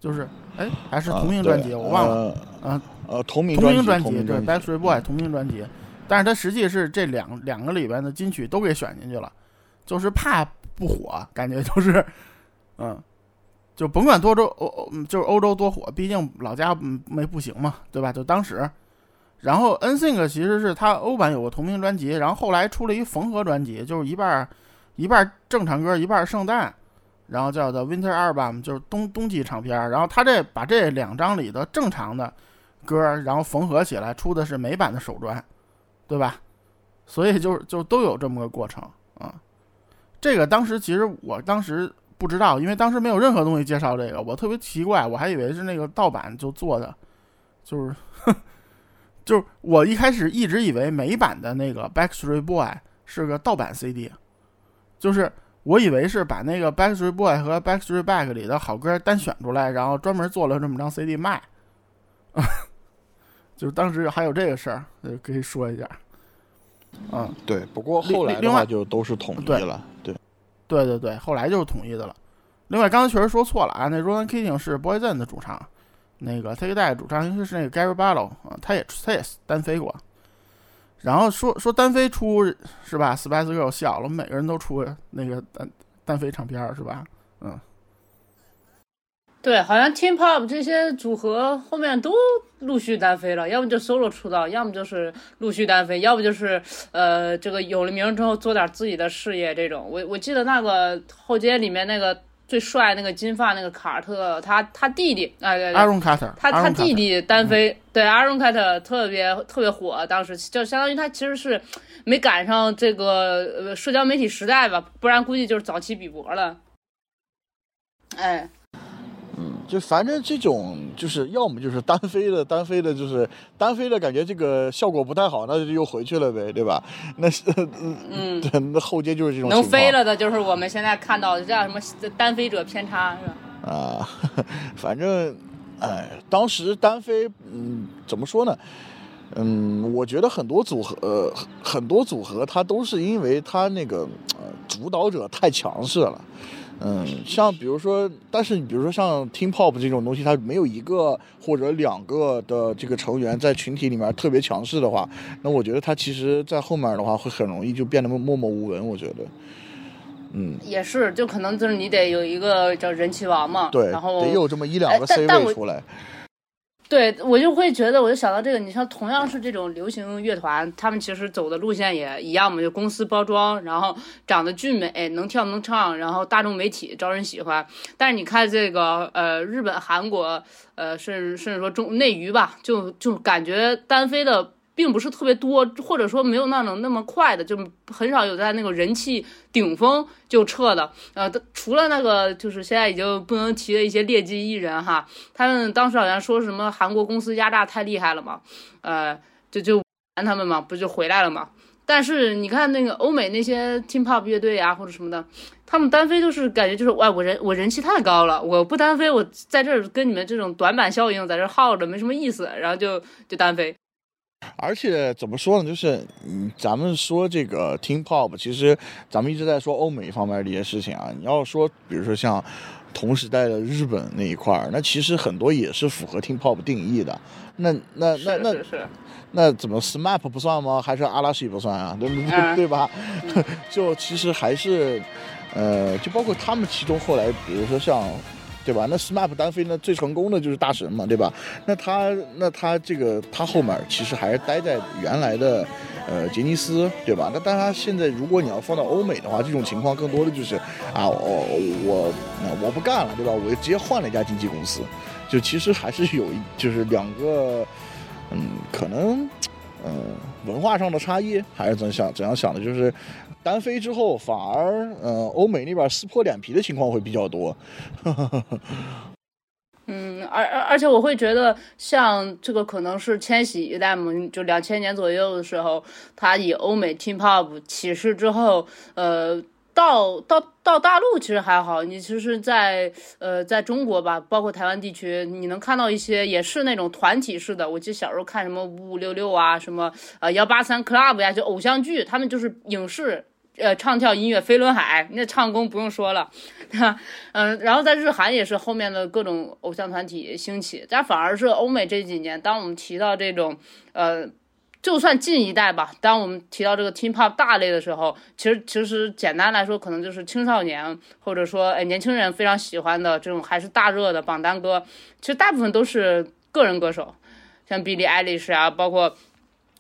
就是哎还是同名专辑，啊我忘了。嗯。啊，呃，同名同名专专辑，对 Backstreet Boy 同名专辑，但是它实际是这两两个里边的金曲都给选进去了，就是怕不火，感觉就是，嗯，就甭管多州欧欧，就是欧洲多火，毕竟老家没不行嘛，对吧？就当时，然后 NSYNC 其实是他欧版有个同名专辑，然后后来出了一缝合专辑，就是一半一半正常歌，一半圣诞。然后叫做 Winter Album，就是冬冬季唱片。然后他这把这两张里的正常的歌，然后缝合起来出的是美版的首专，对吧？所以就就都有这么个过程啊。这个当时其实我当时不知道，因为当时没有任何东西介绍这个，我特别奇怪，我还以为是那个盗版就做的，就是 就是我一开始一直以为美版的那个 Backstreet Boy 是个盗版 CD，就是。我以为是把那个 Backstreet Boy 和 Backstreet Back 里的好歌单选出来，然后专门做了这么张 CD 卖。就是当时还有这个事儿，呃，可以说一下。嗯，对，不过后来的话就都是统一了。对，对对对，后来就是统一的了。另外，刚才确实说错了啊，那 Ronan Keating 是 b o y z e n 的主唱，那个 Take That 主唱应该是那个 Gary Barlow 啊，他也他也单飞过。然后说说单飞出是吧？Spice Girl 笑了，每个人都出那个单单飞唱片是吧？嗯，对，好像 Teen Pop 这些组合后面都陆续单飞了，要么就 solo 出道，要么就是陆续单飞，要不就是呃这个有了名之后做点自己的事业这种。我我记得那个后街里面那个最帅那个金发那个卡尔特，他他弟弟哎对对阿荣卡特，他他 Aaron 弟 Carter 弟单飞，对阿荣卡特特别特别火，当时就相当于他其实是没赶上这个呃社交媒体时代吧，不然估计就是早期比伯了。哎，就反正这种就是要么就是单飞的，单飞的就是单飞的感觉这个效果不太好，那就又回去了呗，对吧？那是嗯，对，那后街就是这种能飞了的就是我们现在看到的这叫什么单飞者偏差是吧？啊，反正，哎，当时单飞，嗯，怎么说呢？嗯，我觉得很多组合，呃，很多组合它都是因为它那个呃主导者太强势了。嗯，像比如说，但是你比如说像 Team Pop 这种东西，它没有一个或者两个的这个成员在群体里面特别强势的话，那我觉得它其实在后面的话会很容易就变得默默无闻。我觉得，嗯，也是，就可能就是你得有一个叫人气王嘛，对，然后得有这么一两个 C 位出来。对我就会觉得，我就想到这个，你像同样是这种流行乐团，他们其实走的路线也一样嘛，就公司包装，然后长得俊美，能跳能唱，然后大众媒体招人喜欢。但是你看这个呃日本、韩国，呃甚至甚至说中内娱吧，就就感觉单飞的。并不是特别多，或者说没有那种那么快的，就很少有在那个人气顶峰就撤的。呃，除了那个就是现在已经不能提的一些劣迹艺人哈，他们当时好像说什么韩国公司压榨太厉害了嘛，呃，就就他们嘛，不就回来了嘛。但是你看那个欧美那些 Team Pop 乐队啊或者什么的，他们单飞就是感觉就是哇，我人我人气太高了，我不单飞，我在这儿跟你们这种短板效应在这耗着没什么意思，然后就就单飞。而且怎么说呢，就是嗯，咱们说这个 Teen Pop，其实咱们一直在说欧美方面的一些事情啊。你要说，比如说像同时代的日本那一块儿，那其实很多也是符合 Teen Pop 定义的。那那那那那怎么 SMAP 不算吗？还是阿拉西不算啊？对不对？嗯对吧？就其实还是，呃，就包括他们其中后来，比如说像。对吧？那 SMAP 单飞呢，最成功的就是大神嘛，对吧？那他那他这个他后面其实还是待在原来的呃杰尼斯，对吧？那但他现在如果你要放到欧美的话，这种情况更多的就是啊，我我我不干了，对吧？我就直接换了一家经纪公司，就其实还是有一就是两个嗯，可能嗯、文化上的差异，还是怎想怎样想的，就是。单飞之后，反而呃，欧美那边撕破脸皮的情况会比较多。嗯，而而而且我会觉得，像这个可能是千禧一代嘛，就两千年左右的时候，他以欧美 Teen Pop 起势之后，呃。到到到大陆其实还好，你其实在呃在中国吧，包括台湾地区，你能看到一些也是那种团体式的。我记得小时候看什么五五六六啊，什么呃幺八三 club 呀，就偶像剧，他们就是影视呃唱跳音乐飞轮海，那唱功不用说了，嗯，然后在日韩也是后面的各种偶像团体兴起，但反而是欧美这几年，当我们提到这种呃。就算近一代吧，当我们提到这个 Teen Pop 大类的时候，其实其实简单来说，可能就是青少年或者说哎年轻人非常喜欢的这种还是大热的榜单歌，其实大部分都是个人歌手，像 Billie Eilish 啊，包括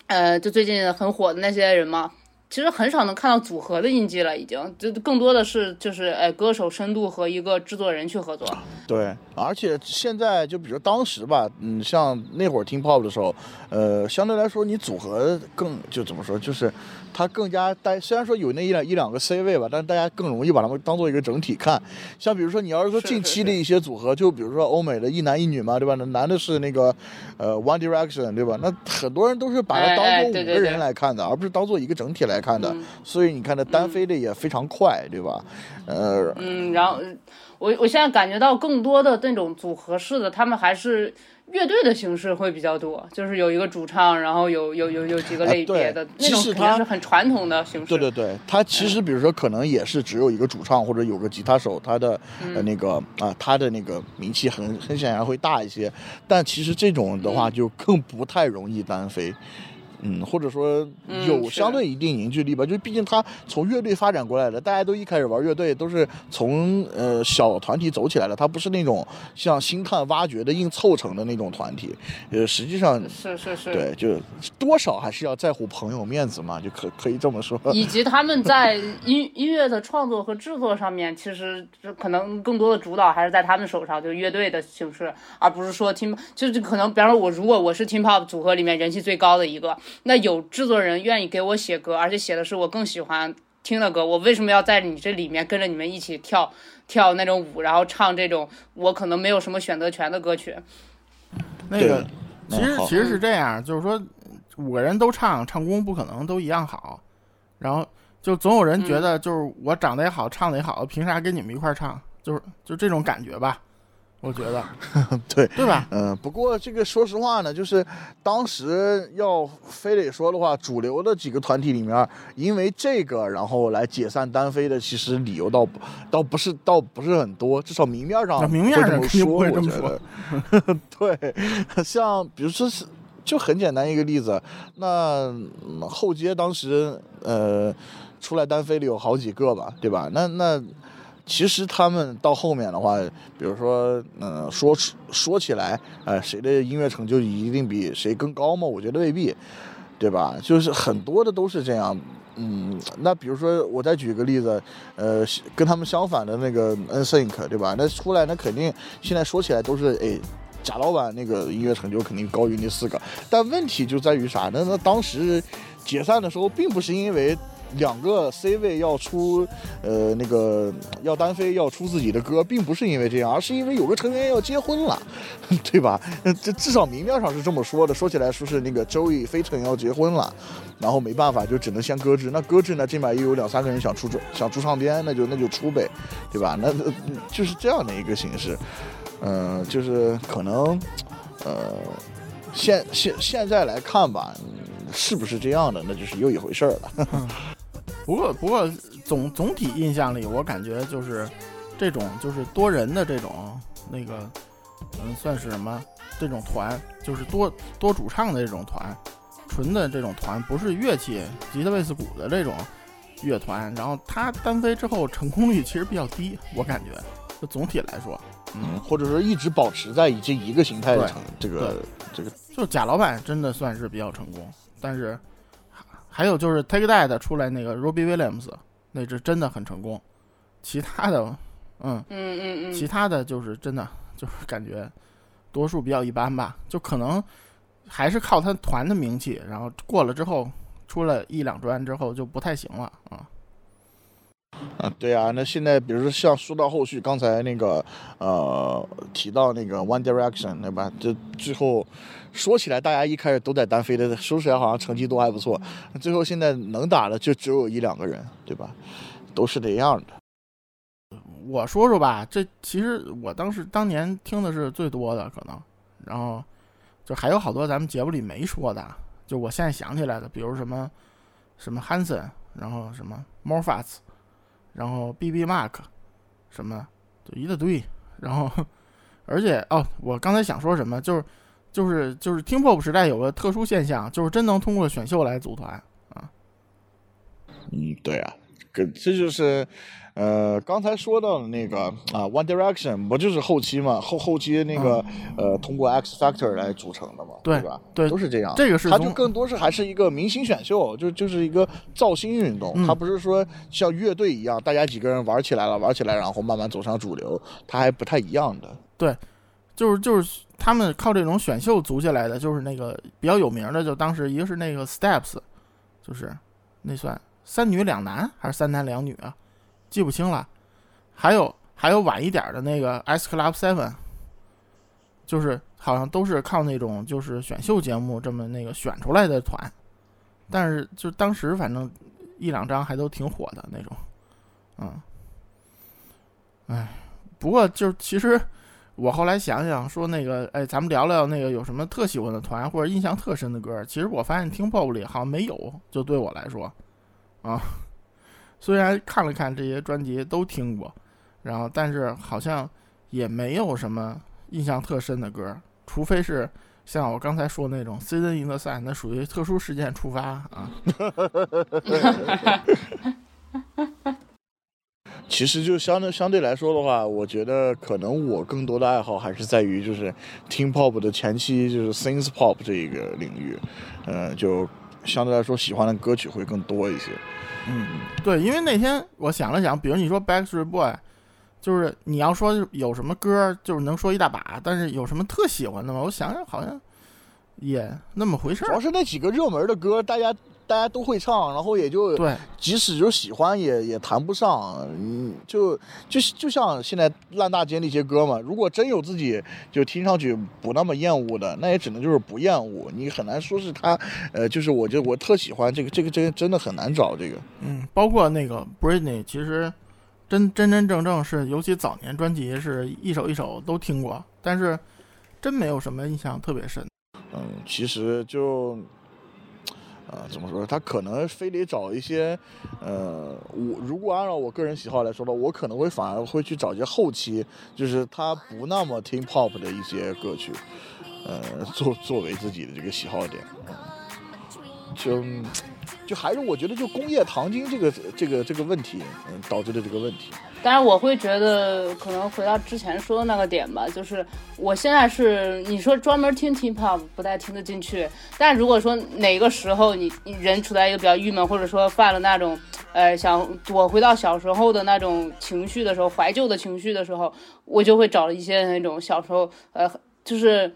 呃就最近很火的那些人嘛。其实很少能看到组合的印记了，已经就更多的是就是哎歌手深度和一个制作人去合作。对，而且现在就比如当时吧，嗯，像那会儿听 pop 的时候，呃，相对来说你组合更就怎么说，就是它更加单。虽然说有那一两一两个 C 位吧，但是大家更容易把它们当做一个整体看。像比如说你要是说近期的一些组合，就比如说欧美的一男一女嘛，对吧？那男的是那个呃 One Direction，对吧？那很多人都是把它当做五个人来看的，而不是当做一个整体来看的。所以你看，它单飞的也非常快，对吧？呃，嗯，然后我我现在感觉到更多的那种组合式的，他们还是乐队的形式会比较多，就是有一个主唱，然后有有有有几个类别的那种，肯定是很传统的形式。对对对，它其实比如说可能也是只有一个主唱或者有个吉他手，他的呃那个啊他的那个名气很很显然会大一些，但其实这种的话就更不太容易单飞。嗯，或者说有相对一定凝聚力吧，就毕竟他从乐队发展过来的，大家都一开始玩乐队都是从呃小团体走起来的，他不是那种像星探挖掘的硬凑成的那种团体，呃，实际上是是是，对，就多少还是要在乎朋友面子嘛，就可可以这么说。以及他们在音音乐的创作和制作上面，其实可能更多的主导还是在他们手上，就是乐队的形式，而不是说听，就是可能，比方说我如果我是 Team Pop 组合里面人气最高的一个。那有制作人愿意给我写歌，而且写的是我更喜欢听的歌，我为什么要在你这里面跟着你们一起跳跳那种舞，然后唱这种我可能没有什么选择权的歌曲？那个其实其实是这样，就是说五个人都唱，唱功不可能都一样好，然后就总有人觉得就是我长得也好，唱的也好，凭啥跟你们一块唱？就是就这种感觉吧。我觉得，对对吧？嗯，不过这个说实话呢，就是当时要非得说的话，主流的几个团体里面，因为这个然后来解散单飞的，其实理由倒倒不是倒不是很多，至少明面上明面上不，会这么说。对，像比如说是就很简单一个例子，那后街当时呃出来单飞的有好几个吧，对吧？那那。其实他们到后面的话，比如说，嗯，说说起来，哎，谁的音乐成就一定比谁更高吗？我觉得未必，对吧？就是很多的都是这样，嗯，那比如说我再举个例子，呃，跟他们相反的那个 NSYNC，对吧？那出来那肯定现在说起来都是，哎，贾老板那个音乐成就肯定高于那四个，但问题就在于啥？那那当时解散的时候，并不是因为。两个 C 位要出，呃，那个要单飞要出自己的歌，并不是因为这样，而是因为有个成员要结婚了，对吧？这至少明面上是这么说的。说起来说是那个周易飞尘要结婚了，然后没办法就只能先搁置。那搁置呢，这边又有两三个人想出想出唱片，那就那就出呗，对吧？那就是这样的一个形式。嗯，就是可能，呃，现现现在来看吧，是不是这样的，那就是又一回事了。不过，不过总总体印象里，我感觉就是这种就是多人的这种那个，嗯，算是什么？这种团就是多多主唱的这种团，纯的这种团，不是乐器，吉他、贝斯、鼓的这种乐团。然后他单飞之后，成功率其实比较低，我感觉。就总体来说，嗯，或者说一直保持在以这一个形态的这个这个，就贾老板真的算是比较成功，但是。还有就是 Take That 出来那个 Robbie Williams，那只真的很成功。其他的，嗯嗯嗯嗯，其他的就是真的就是感觉多数比较一般吧。就可能还是靠他团的名气，然后过了之后出了一两专之后就不太行了啊。啊，对啊，那现在比如说像说到后续，刚才那个呃提到那个 One Direction 对吧？就最后说起来，大家一开始都在单飞的，说起来好像成绩都还不错，最后现在能打的就只有一两个人，对吧？都是这样的。我说说吧，这其实我当时当年听的是最多的，可能，然后就还有好多咱们节目里没说的，就我现在想起来的，比如什么什么 Hanson，然后什么 Morfats，然后 BB Mark，什么就一大堆，然后而且哦，我刚才想说什么，就是就是就是听 pop 时代有个特殊现象，就是真能通过选秀来组团啊，嗯，对啊，跟这就是，呃，刚才说到的那个啊，One Direction 不就是后期嘛？后后期那个、呃，通过 X Factor 来组成的嘛，对吧？对都是这样。这个是它就更多是还是一个明星选秀，就就是一个造星运动，嗯它不是说像乐队一样，大家几个人玩起来了，玩起来，然后慢慢走上主流，它还不太一样的。就是就是他们靠这种选秀组起来的，就是那个比较有名的，就当时一个是那个 Steps，就是那算三女两男还是三男两女啊，记不清了。还有还有晚一点的那个 S Club Seven，就是好像都是靠那种就是选秀节目这么那个选出来的团，但是就当时反正一两张还都挺火的那种，嗯，哎，不过就其实。我后来想想说那个，哎，咱们聊聊那个有什么特喜欢的团或者印象特深的歌。其实我发现听 pop 里好像没有，就对我来说，啊，虽然看了看这些专辑都听过，然后但是好像也没有什么印象特深的歌，除非是像我刚才说那种 Season in the Sun，那属于特殊事件触发啊。其实就相对相对来说的话，我觉得可能我更多的爱好还是在于就是听 pop 的前期，就是 synth pop 这一个领域，呃，就相对来说喜欢的歌曲会更多一些。嗯，对，因为那天我想了想，比如你说 Backstreet Boy，就是你要说有什么歌，就是能说一大把，但是有什么特喜欢的吗？我想想，好像也那么回事儿。主要是那几个热门的歌，大家大家都会唱，然后也就对，即使就喜欢也也谈不上，嗯，就就就像现在烂大街那些歌嘛，如果真有自己就听上去不那么厌恶的，那也只能就是不厌恶，你很难说是他，呃，就是我就我特喜欢这个这个这个真的很难找这个。嗯，包括那个 Britney，其实真真真正正是，尤其早年专辑是一首一首都听过，但是真没有什么印象特别深。嗯，其实就，呃，怎么说？他可能非得找一些，呃，我如果按照我个人喜好来说的，我可能会反而会去找一些后期，就是他不那么听 pop 的一些歌曲，呃，作作为自己的这个喜好点，就就还是我觉得就工业糖精这个这个这个问题，嗯，导致的这个问题。但是我会觉得，可能回到之前说的那个点吧，就是我现在是你说专门听 T pop 不太听得进去，但如果说哪个时候你你人处在一个比较郁闷，或者说犯了那种呃想躲回到小时候的那种情绪的时候，怀旧的情绪的时候，我就会找一些那种小时候呃就是。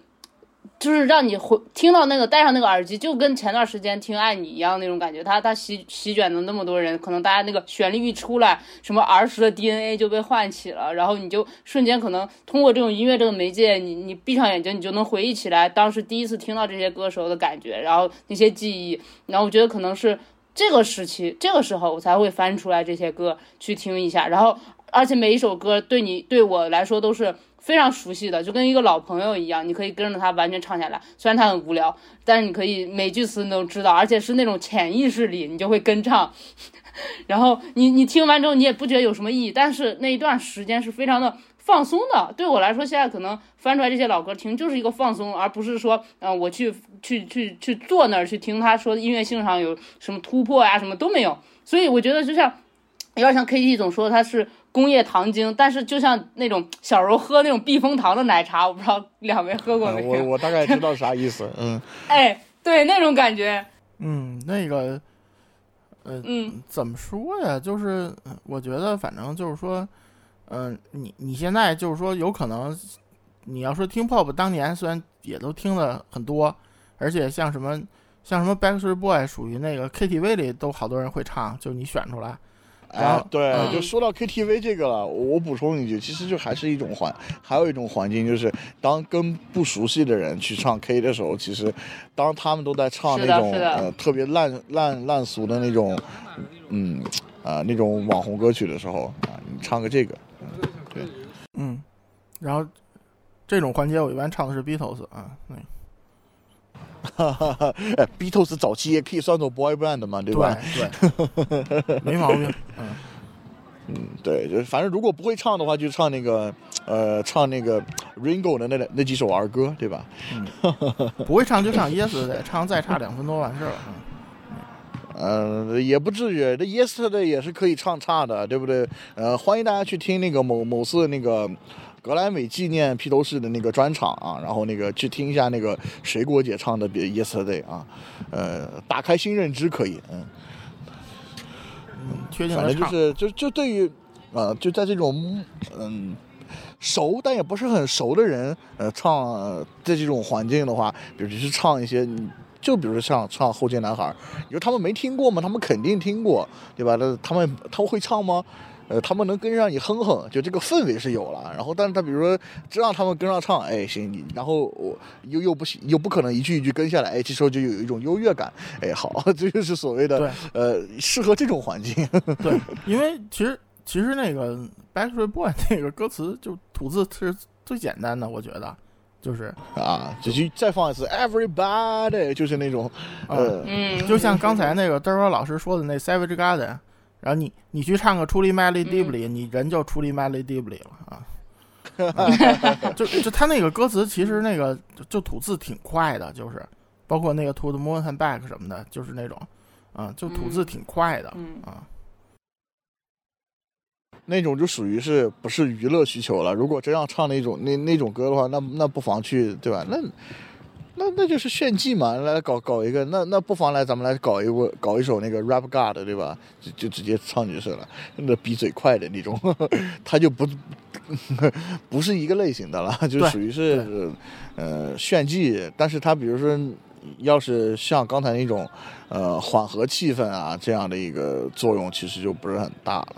就是让你回听到那个戴上那个耳机，就跟前段时间听《爱你》一样那种感觉。它它席席卷了那么多人，可能大家那个旋律一出来，什么儿时的 DNA 就被唤起了，然后你就瞬间可能通过这种音乐这个媒介，你你闭上眼睛，你就能回忆起来当时第一次听到这些歌时候的感觉，然后那些记忆。然后我觉得可能是这个时期，这个时候我才会翻出来这些歌去听一下，然后而且每一首歌对你对我来说都是。非常熟悉的，就跟一个老朋友一样，你可以跟着他完全唱下来。虽然他很无聊，但是你可以每句词你都知道，而且是那种潜意识里你就会跟唱。然后你你听完之后你也不觉得有什么意义，但是那一段时间是非常的放松的。对我来说，现在可能翻出来这些老歌听就是一个放松，而不是说，嗯、我去去去去坐那儿去听他说音乐性上有什么突破呀、啊，什么都没有。所以我觉得就像有点像 KT 总说他是。工业糖精，但是就像那种小时候喝那种避风塘的奶茶，我不知道两位喝过没有？我我大概知道啥意思，嗯。哎，对，那种感觉。嗯，那个，呃，嗯，怎么说呀？就是我觉得，反正就是说，嗯、呃，你你现在就是说，有可能你要说听 pop，当年虽然也都听的很多，而且像什么像什么 Backstreet Boy 属于那个 KTV 里都好多人会唱，就你选出来。哎，对，嗯。就说到 KTV 这个了，我我补充一句，其实就还是一种环，还有一种环境，就是当跟不熟悉的人去唱 K 的时候，其实当他们都在唱那种呃特别烂烂烂俗的那种，嗯啊、那种网红歌曲的时候啊，你唱个这个，嗯，然后这种环节我一般唱的是 Beatles 啊，那哈哈哈，哎，Beatles 早期也可以算作 boy band 嘛，对吧？对对，没毛病。嗯，嗯，对，就是反正如果不会唱的话，就唱那个呃，唱那个 Ringo 的那那几首儿歌，对吧？不会唱就唱 Yes 的唱再差两分多完事儿了。嗯呃，也不至于，这 Yesterday 也是可以唱差的，对不对？呃，欢迎大家去听那个某某次那个格莱美纪念披头士的那个专场啊，然后那个去听一下那个水果姐唱的 Yesterday 啊，呃，打开新认知可以，嗯。嗯，确定反正就。是就就对于，呃，就在这种嗯熟但也不是很熟的人，呃，唱、呃在这种环境的话，比如去唱一些，嗯就比如说像唱《后街男孩》，你说他们没听过吗？他们肯定听过，对吧？那他们他们会唱吗？呃，他们能跟上你哼哼，就这个氛围是有了。然后，但是他比如说只让他们跟上唱，哎，行，你然后我又又不行，又不可能一句一句跟下来，哎，这时候就有一种优越感，哎，好，这就是所谓的呃适合这种环境。对，因为其实其实那个 Backstreet Boy 那个歌词就吐字是最简单的，我觉得就是啊，就去再放一次，Everybody，就是那种，呃，嗯，就像刚才那个嘚儿老师说的那 Savage Garden，然后你你去唱个 Truly Madly Deeply，、你人就 Truly Madly Deeply 了啊。啊 就就他那个歌词其实那个就就吐字挺快的，就是包括那个 To the Moon and Back 什么的，就是那种啊，就吐字挺快的、嗯啊。那种就属于是不是娱乐需求了？如果真要唱那种那那种歌的话，那那不妨去，对吧？那那那就是炫技嘛，来搞搞一个，那那不妨来咱们来搞一个搞一首那个 Rap God，对吧？就就直接唱就是了，那比嘴快的那种，他就不 不是一个类型的了，就属于是呃炫技，但是他比如说。要是像刚才那种，呃，缓和气氛啊，这样的一个作用，其实就不是很大了。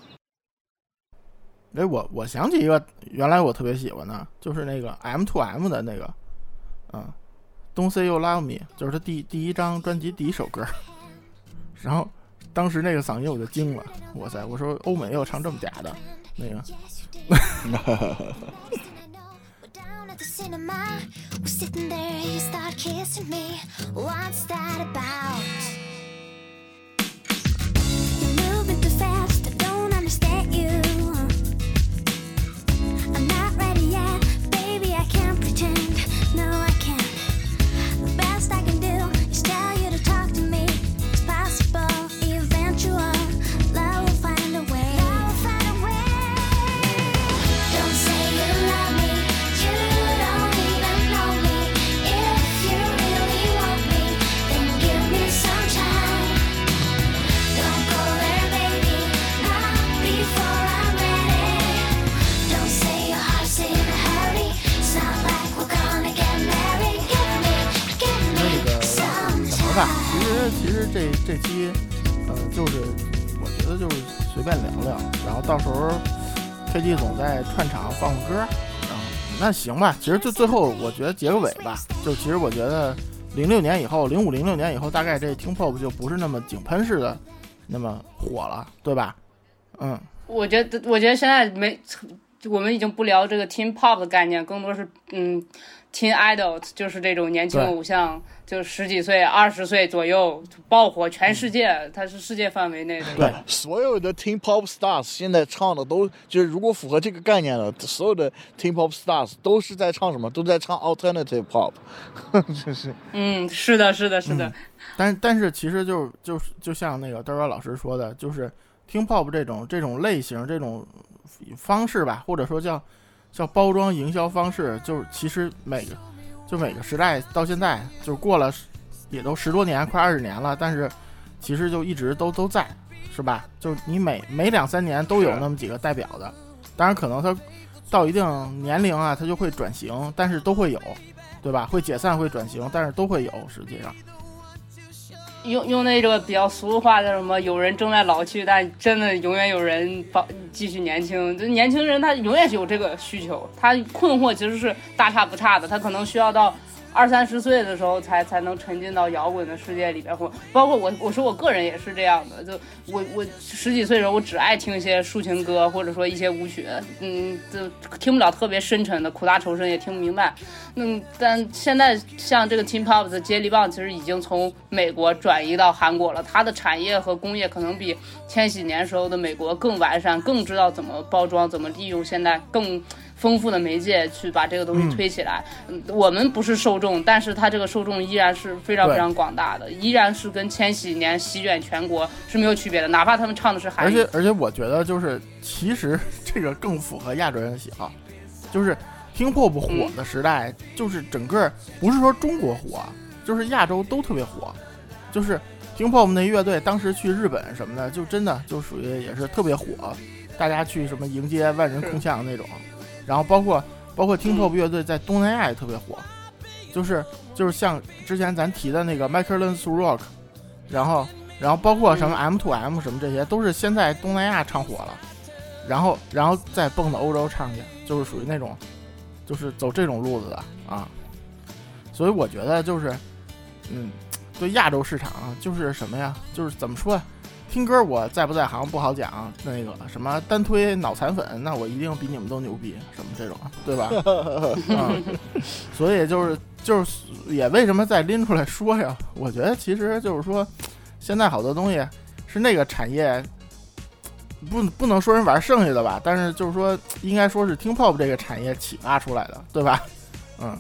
哎，我我想起一个，原来我特别喜欢的，就是那个 M to M 的那个，嗯，Don't Say You Love Me，就是他第第一张专辑第一首歌。然后当时那个嗓音我就惊了，哇塞！我说欧美要唱这么嗲的，那个 这这期，呃，就是我觉得就是随便聊聊，然后到时候 KT 总在串场放个歌，然后那行吧。其实就最后我觉得结个尾吧，就其实我觉得零六年以后，零五零六年以后，大概这听 pop 就不是那么井喷式的那么火了，对吧？嗯，我觉得，我觉得现在没，我们已经不聊这个 teen pop 的概念，更多是嗯，teen idol，就是这种年轻对偶像，就十几岁、二十岁左右爆火全世界，它是世界范围内的。对 所有的 Teen Pop Stars 现在唱的都就是，如果符合这个概念的，所有的 Teen Pop Stars 都是在唱什么？都在唱 Alternative Pop，就是嗯，是的，是的，是的，但但是其实就就就像那个德尔老师说的，就是听 pop 这种这种类型这种方式吧，或者说叫叫包装营销方式，就是其实每个就每个时代到现在就是过了也都十多年，快二十年了，但是其实就一直都都在，是吧？就你每每两三年都有那么几个代表的，当然可能他到一定年龄啊，他就会转型，但是都会有，对吧？会解散会转型，但是都会有，实际上。用用那种比较俗的话叫什么？有人正在老去，但真的永远有人保继续年轻。就年轻人他永远是有这个需求，他困惑其实是大差不差的，他可能需要到。二三十岁的时候才才能沉浸到摇滚的世界里边，或包括我，我说我个人也是这样的。就我我十几岁的时候，我只爱听一些抒情歌，或者说一些舞曲，嗯，就听不了特别深沉的苦大仇深，也听不明白。嗯，但现在像这个 Teen Pop 的接力棒，其实已经从美国转移到韩国了，它的产业和工业可能比千禧年时候的美国更完善，更知道怎么包装，怎么利用现在更。丰富的媒介去把这个东西推起来。嗯，我们不是受众，但是它这个受众依然是非常非常广大的，依然是跟千禧年席卷全国是没有区别的，哪怕他们唱的是韩语。而且。而且我觉得就是其实 这个更符合亚洲人的喜好，就是听 pop 火的时代，就是整个不是说中国火，就是亚洲都特别火，就是听 pop 那乐队当时去日本什么的，就真的就属于也是特别火，大家去什么迎接万人空巷那种，然后包括包括听 pop 乐队在东南亚也特别火，就是就是像之前咱提的那个 Michael Learns to Rock，然后然后包括什么 M to M 什么这些，都是先在东南亚唱火了，然后然后再蹦到欧洲唱去，就是属于那种，就是走这种路子的啊。所以我觉得就是，嗯，对亚洲市场啊就是什么呀？就是怎么说呀？听歌我在不在行不好讲，那个什么单推脑残粉，那我一定比你们都牛逼，什么这种，对吧？嗯，所以就是就是也为什么再拎出来说呀？我觉得其实就是说，现在好多东西是那个产业不不能说人玩剩下的吧，但是就是说应该说是听 pop 这个产业启发出来的，对吧？嗯，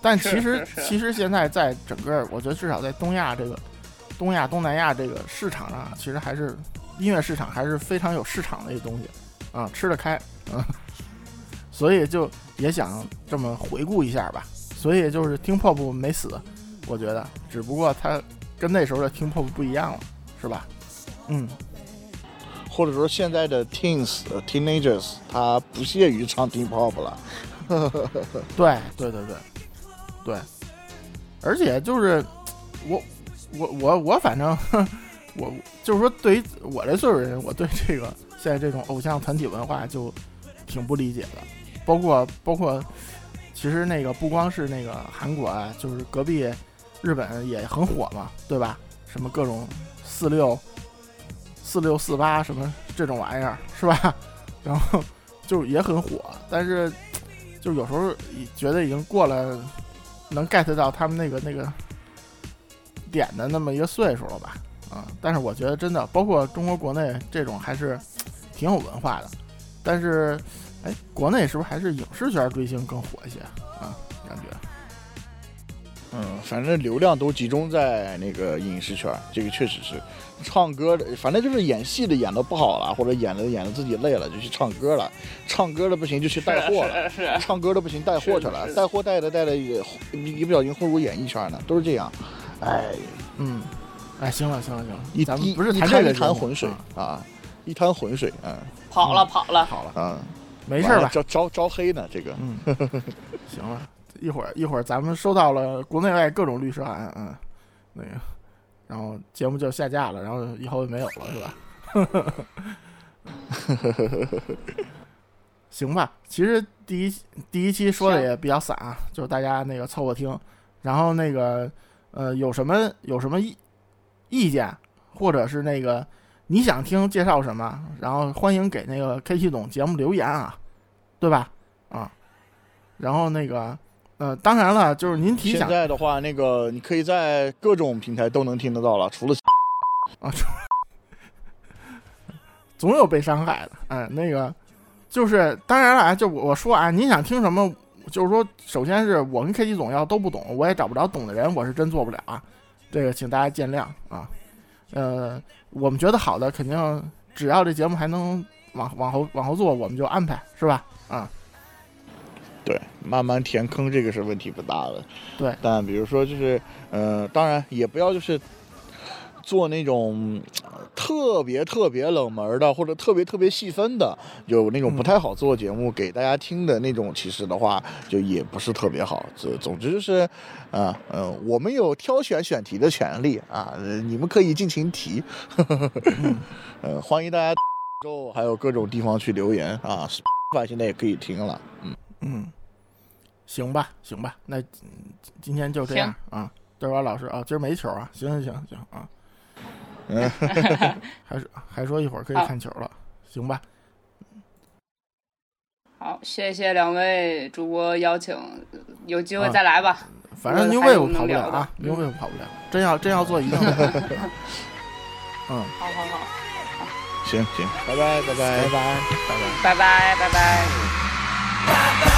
但其实其实现在在整个，我觉得至少在东亚这个东亚东南亚这个市场上，其实还是音乐市场还是非常有市场的一个东西啊，吃得开啊，所以就也想这么回顾一下吧。所以就是听 pop 没死，我觉得，只不过它跟那时候的听 pop 不一样了，是吧？嗯，或者说现在的 teens、呃 teenagers，他不屑于唱 teen pop 了。对对对对对，而且就是我我我我反正我就是说，对于我这岁数人，我对这个现在这种偶像团体文化就挺不理解的，包括包括其实那个不光是那个韩国啊，就是隔壁日本也很火嘛，对吧？什么各种四六四六四八什么这种玩意儿是吧？然后就也很火，但是就有时候觉得已经过了能 get 到他们那个那个点的那么一个岁数了吧？啊，但是我觉得真的，包括中国国内这种还是挺有文化的。但是，哎，国内是不是还是影视圈追星更火一些啊？感觉嗯，反正流量都集中在那个影视圈，这个确实是。唱歌的，反正就是演戏的演的不好了，或者演的演的自己累了，就去唱歌了；唱歌的不行就去带货了，是是是唱歌的不行带货去了带货带的带的也一一不小心混入演艺圈呢，都是这样。哎，嗯，哎，行了行了行了，一咱们不是谈一滩一这个节目滩浑水啊啊，一滩浑水，嗯跑了跑了，跑了，嗯，没事吧？招招招黑呢，这个。嗯，行了，一会儿一会儿咱们收到了国内外各种律师函，嗯，那个，然后节目就下架了，然后以后就没有了，是吧？行吧，其实第一第一期说的也比较散啊，就是大家那个凑合听，然后那个呃有什么有什么意意见，或者是那个你想听介绍什么，然后欢迎给那个 K 系统节目留言啊，对吧？啊，然后那个呃，当然了，就是您提现想在的话，那个你可以在各种平台都能听得到了，除了 啊，总有被伤害的。哎，那个就是当然了啊，就我我说啊，您想听什么？就是说，首先是我跟 K T 总要都不懂，我也找不着懂的人，我是真做不了啊。这个请大家见谅啊。呃，我们觉得好的，肯定只要这节目还能往往后往后做，我们就安排，是吧？啊，对，慢慢填坑这个是问题不大的。对但比如说就是，呃，当然也不要就是做那种呃特别特别冷门的，或者特别特别细分的，有那种不太好做节目给大家听的那种，其实的话就也不是特别好。总总之就是，啊嗯、我们有挑选选题的权利啊，呃你们可以尽情提，呃，欢迎大家之还有各种地方去留言啊。现在也可以听了，嗯嗯，行吧，行吧，那嗯今天就这样啊。德华老师啊，今儿没球啊，行行行行啊，嗯，还是还说一会儿可以看球了，行吧？好，谢谢两位主播邀请，有机会啊再来吧。反正如果还 New 有 Wave 能聊的跑不了啊，New Wave 跑不了，真要真要做一定的。嗯，好好好，行行，拜拜拜拜拜拜拜拜。拜拜拜拜。